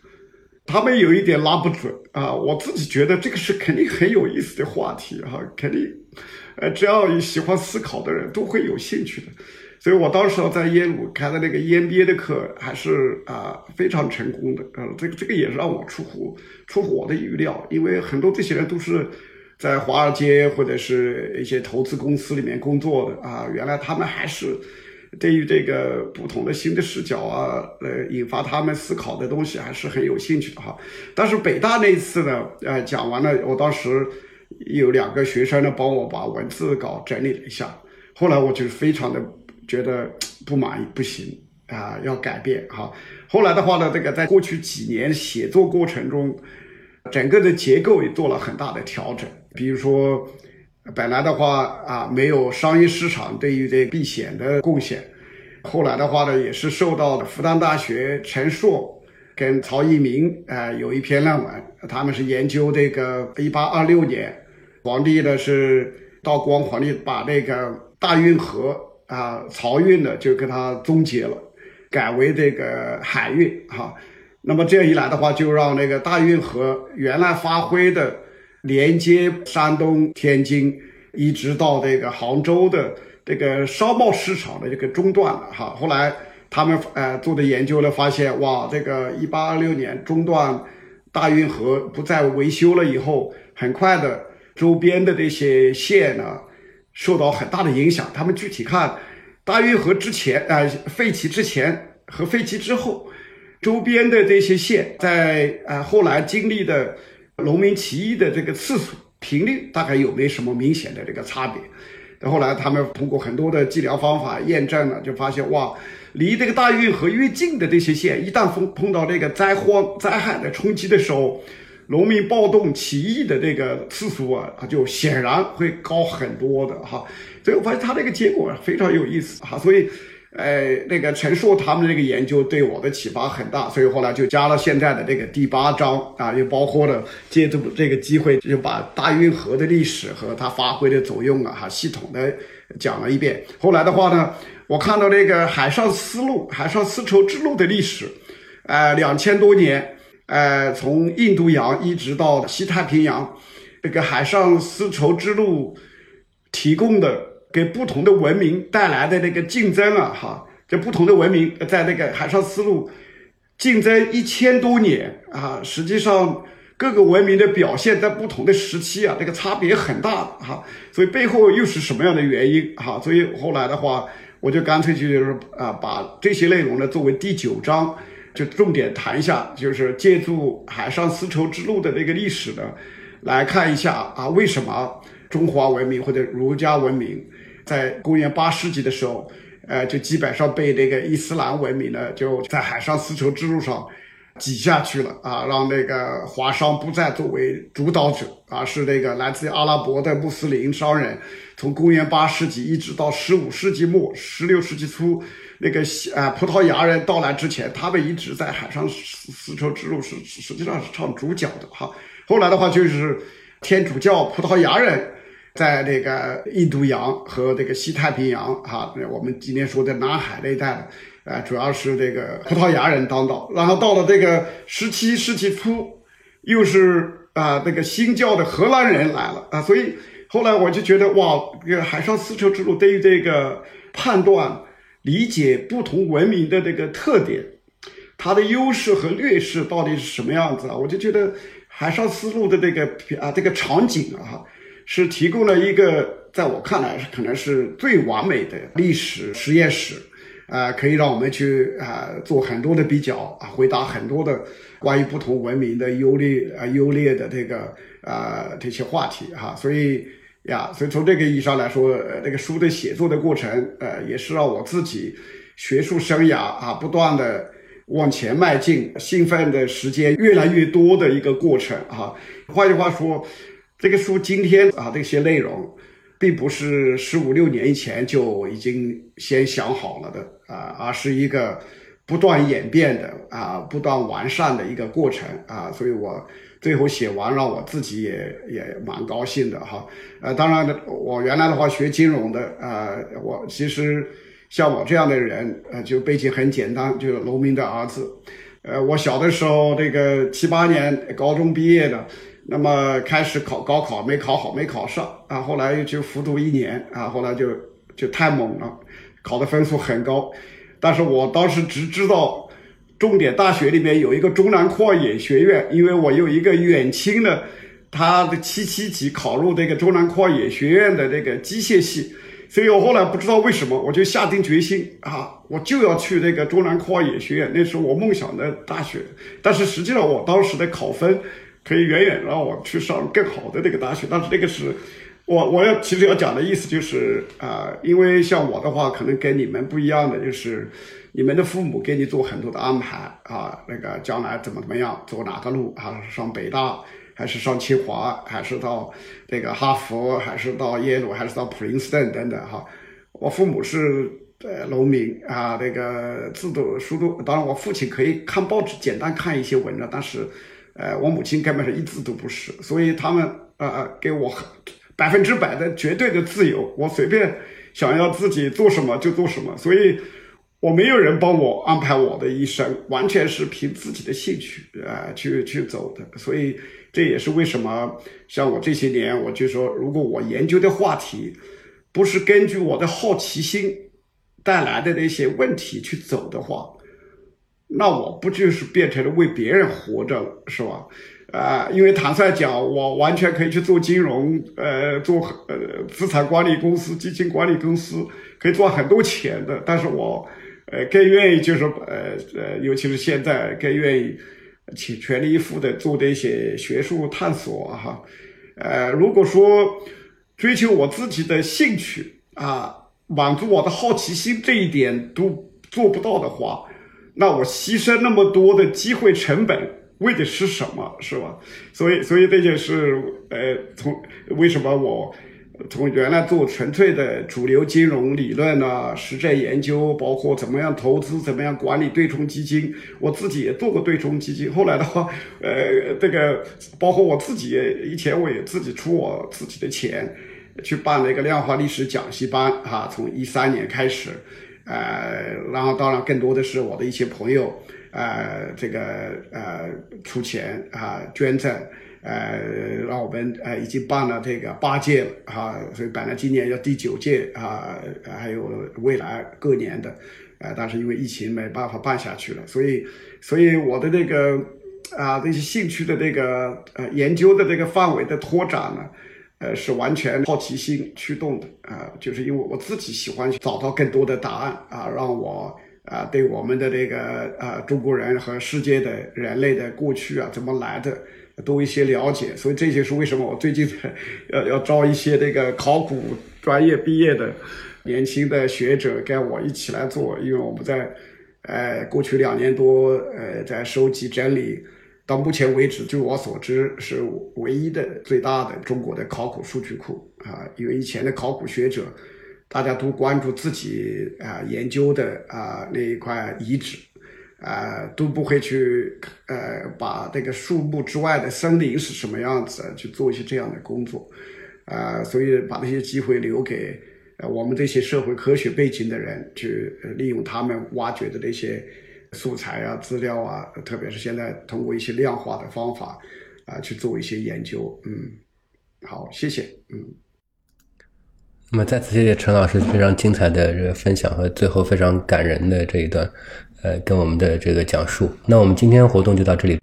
Speaker 1: 他们有一点拉不准啊，我自己觉得这个是肯定很有意思的话题哈，肯定，呃，只要喜欢思考的人都会有兴趣的。所以我当时在耶鲁开的那个 EMBA 的课还是啊非常成功的，呃，这个这个也是让我出乎出乎我的预料，因为很多这些人都是在华尔街或者是一些投资公司里面工作的。啊，原来他们还是对于这个不同的新的视角啊，呃，引发他们思考的东西还是很有兴趣的哈。但是北大那一次呢，呃，讲完了，我当时有两个学生呢帮我把文字稿整理了一下，后来我就非常的觉得不满意，不行啊，要改变哈。后来的话呢，这个在过去几年写作过程中。整个的结构也做了很大的调整，比如说，本来的话啊，没有商业市场对于这避险的贡献，后来的话呢，也是受到复旦大学陈硕跟曹一鸣啊有一篇论文，他们是研究这个一八二六年，皇帝呢是道光皇帝把这个大运河啊漕运呢就给它终结了，改为这个海运哈。那么这样一来的话，就让那个大运河原来发挥的连接山东、天津，一直到这个杭州的这个商贸市场的这个中断了哈。后来他们呃做的研究呢，发现哇，这个一八二六年中断大运河不再维修了以后，很快的周边的这些县呢受到很大的影响。他们具体看大运河之前呃废弃之前和废弃之后。周边的这些县，在呃后来经历的农民起义的这个次数频率，大概有没有什么明显的这个差别？后来他们通过很多的计量方法验证了，就发现哇，离这个大运河越近的这些县，一旦碰碰到这个灾荒灾害的冲击的时候，农民暴动起义的这个次数啊，就显然会高很多的哈。所以我发现他这个结果非常有意思哈，所以。呃，那个陈述他们这个研究对我的启发很大，所以后来就加了现在的这个第八章啊，又包括了借助这个机会，就把大运河的历史和它发挥的作用啊，哈，系统的讲了一遍。后来的话呢，我看到这个海上丝路、海上丝绸之路的历史，呃，两千多年，呃，从印度洋一直到西太平洋，这个海上丝绸之路提供的。给不同的文明带来的那个竞争啊，哈，这不同的文明在那个海上丝路竞争一千多年啊，实际上各个文明的表现在不同的时期啊，这个差别很大哈，所以背后又是什么样的原因哈？所以后来的话，我就干脆就是啊，把这些内容呢作为第九章，就重点谈一下，就是借助海上丝绸之路的那个历史呢，来看一下啊，为什么中华文明或者儒家文明。在公元八世纪的时候，呃，就基本上被这个伊斯兰文明呢，就在海上丝绸之路上挤下去了啊，让那个华商不再作为主导者啊，是那个来自阿拉伯的穆斯林商人，从公元八世纪一直到十五世纪末、十六世纪初，那个西啊葡萄牙人到来之前，他们一直在海上丝丝绸之路是实际上是唱主角的哈。后来的话就是天主教葡萄牙人。在这个印度洋和这个西太平洋，哈，我们今天说的南海那一带，呃，主要是这个葡萄牙人当道。然后到了这个十七世纪初，又是啊，这个新教的荷兰人来了啊，所以后来我就觉得哇，这个海上丝绸之路对于这个判断、理解不同文明的这个特点，它的优势和劣势到底是什么样子啊？我就觉得海上丝路的这个啊，这个场景啊。是提供了一个，在我看来可能是最完美的历史实验室，啊，可以让我们去啊做很多的比较啊，回答很多的关于不同文明的优劣啊优劣的这个啊这些话题哈。所以呀，所以从这个意义上来说，这个书的写作的过程，呃，也是让我自己学术生涯啊不断的往前迈进，兴奋的时间越来越多的一个过程啊。换句话说。这个书今天啊，这些内容，并不是十五六年以前就已经先想好了的啊，而是一个不断演变的啊，不断完善的一个过程啊，所以我最后写完，让我自己也也蛮高兴的哈。呃，当然我原来的话学金融的啊，我其实像我这样的人，呃，就背景很简单，就是农民的儿子。呃，我小的时候这个七八年高中毕业的。那么开始考高考没考好，没考上啊，后来又就复读一年啊，后来就就太猛了，考的分数很高，但是我当时只知道重点大学里面有一个中南矿业学院，因为我有一个远亲的他的七七级考入这个中南矿业学院的那个机械系，所以我后来不知道为什么，我就下定决心啊，我就要去那个中南矿业学院，那是我梦想的大学。但是实际上，我当时的考分可以远远让我去上更好的那个大学。但是那个是，我我要其实要讲的意思就是啊，因为像我的话，可能跟你们不一样的就是。(laughs) 你们的父母给你做很多的安排啊，那个将来怎么怎么样，走哪个路啊？上北大，还是上清华，还是到那个哈佛，还是到耶鲁，还是到普林斯顿等等哈？我父母是呃农民啊，那个字都书都，当然我父亲可以看报纸，简单看一些文章，但是呃我母亲根本是一字都不识，所以他们呃呃给我百分之百的绝对的自由，我随便想要自己做什么就做什么，所以。我没有人帮我安排我的一生，完全是凭自己的兴趣啊去去走的。所以这也是为什么像我这些年，我就说，如果我研究的话题不是根据我的好奇心带来的那些问题去走的话，那我不就是变成了为别人活着了，是吧？啊，因为坦率讲，我完全可以去做金融，呃，做呃资产管理公司、基金管理公司，可以赚很多钱的，但是我。呃，更愿意就是呃呃，尤其是现在更愿意全全力以赴的做的一些学术探索哈。呃，如果说追求我自己的兴趣啊，满足我的好奇心这一点都做不到的话，那我牺牲那么多的机会成本为的是什么？是吧？所以，所以这就是呃，从为什么我。从原来做纯粹的主流金融理论啊、实战研究，包括怎么样投资、怎么样管理对冲基金，我自己也做过对冲基金。后来的话，(laughs) 呃，这个包括我自己以前我也自己出我自己的钱去办了一个量化历史讲习班，哈，从一三年开始，呃，然后当然更多的是我的一些朋友，呃，这个呃出钱啊捐赠。呃，让我们呃已经办了这个八届了哈，所以本来今年要第九届啊，还有未来各年的，呃，但是因为疫情没办法办下去了，所以，所以我的那个啊这些兴趣的那个呃研究的这个范围的拓展呢，呃，是完全好奇心驱动的啊，就是因为我自己喜欢找到更多的答案啊，让我啊对我们的这个啊中国人和世界的人类的过去啊怎么来的。多一些了解，所以这些是为什么我最近要要招一些那个考古专业毕业的年轻的学者跟我一起来做，因为我们在呃过去两年多呃在收集整理，到目前为止，据我所知是唯一的最大的中国的考古数据库啊，因为以前的考古学者大家都关注自己啊研究的啊那一块遗址。呃，都不会去呃，把这个树木之外的森林是什么样子去做一些这样的工作，呃，所以把那些机会留给呃我们这些社会科学背景的人，去利用他们挖掘的那些素材啊、资料啊，特别是现在通过一些量化的方法啊去做一些研究。嗯，好，谢谢。嗯，
Speaker 2: 那么再次谢谢陈老师非常精彩的这个分享和最后非常感人的这一段。呃，跟我们的这个讲述，那我们今天活动就到这里。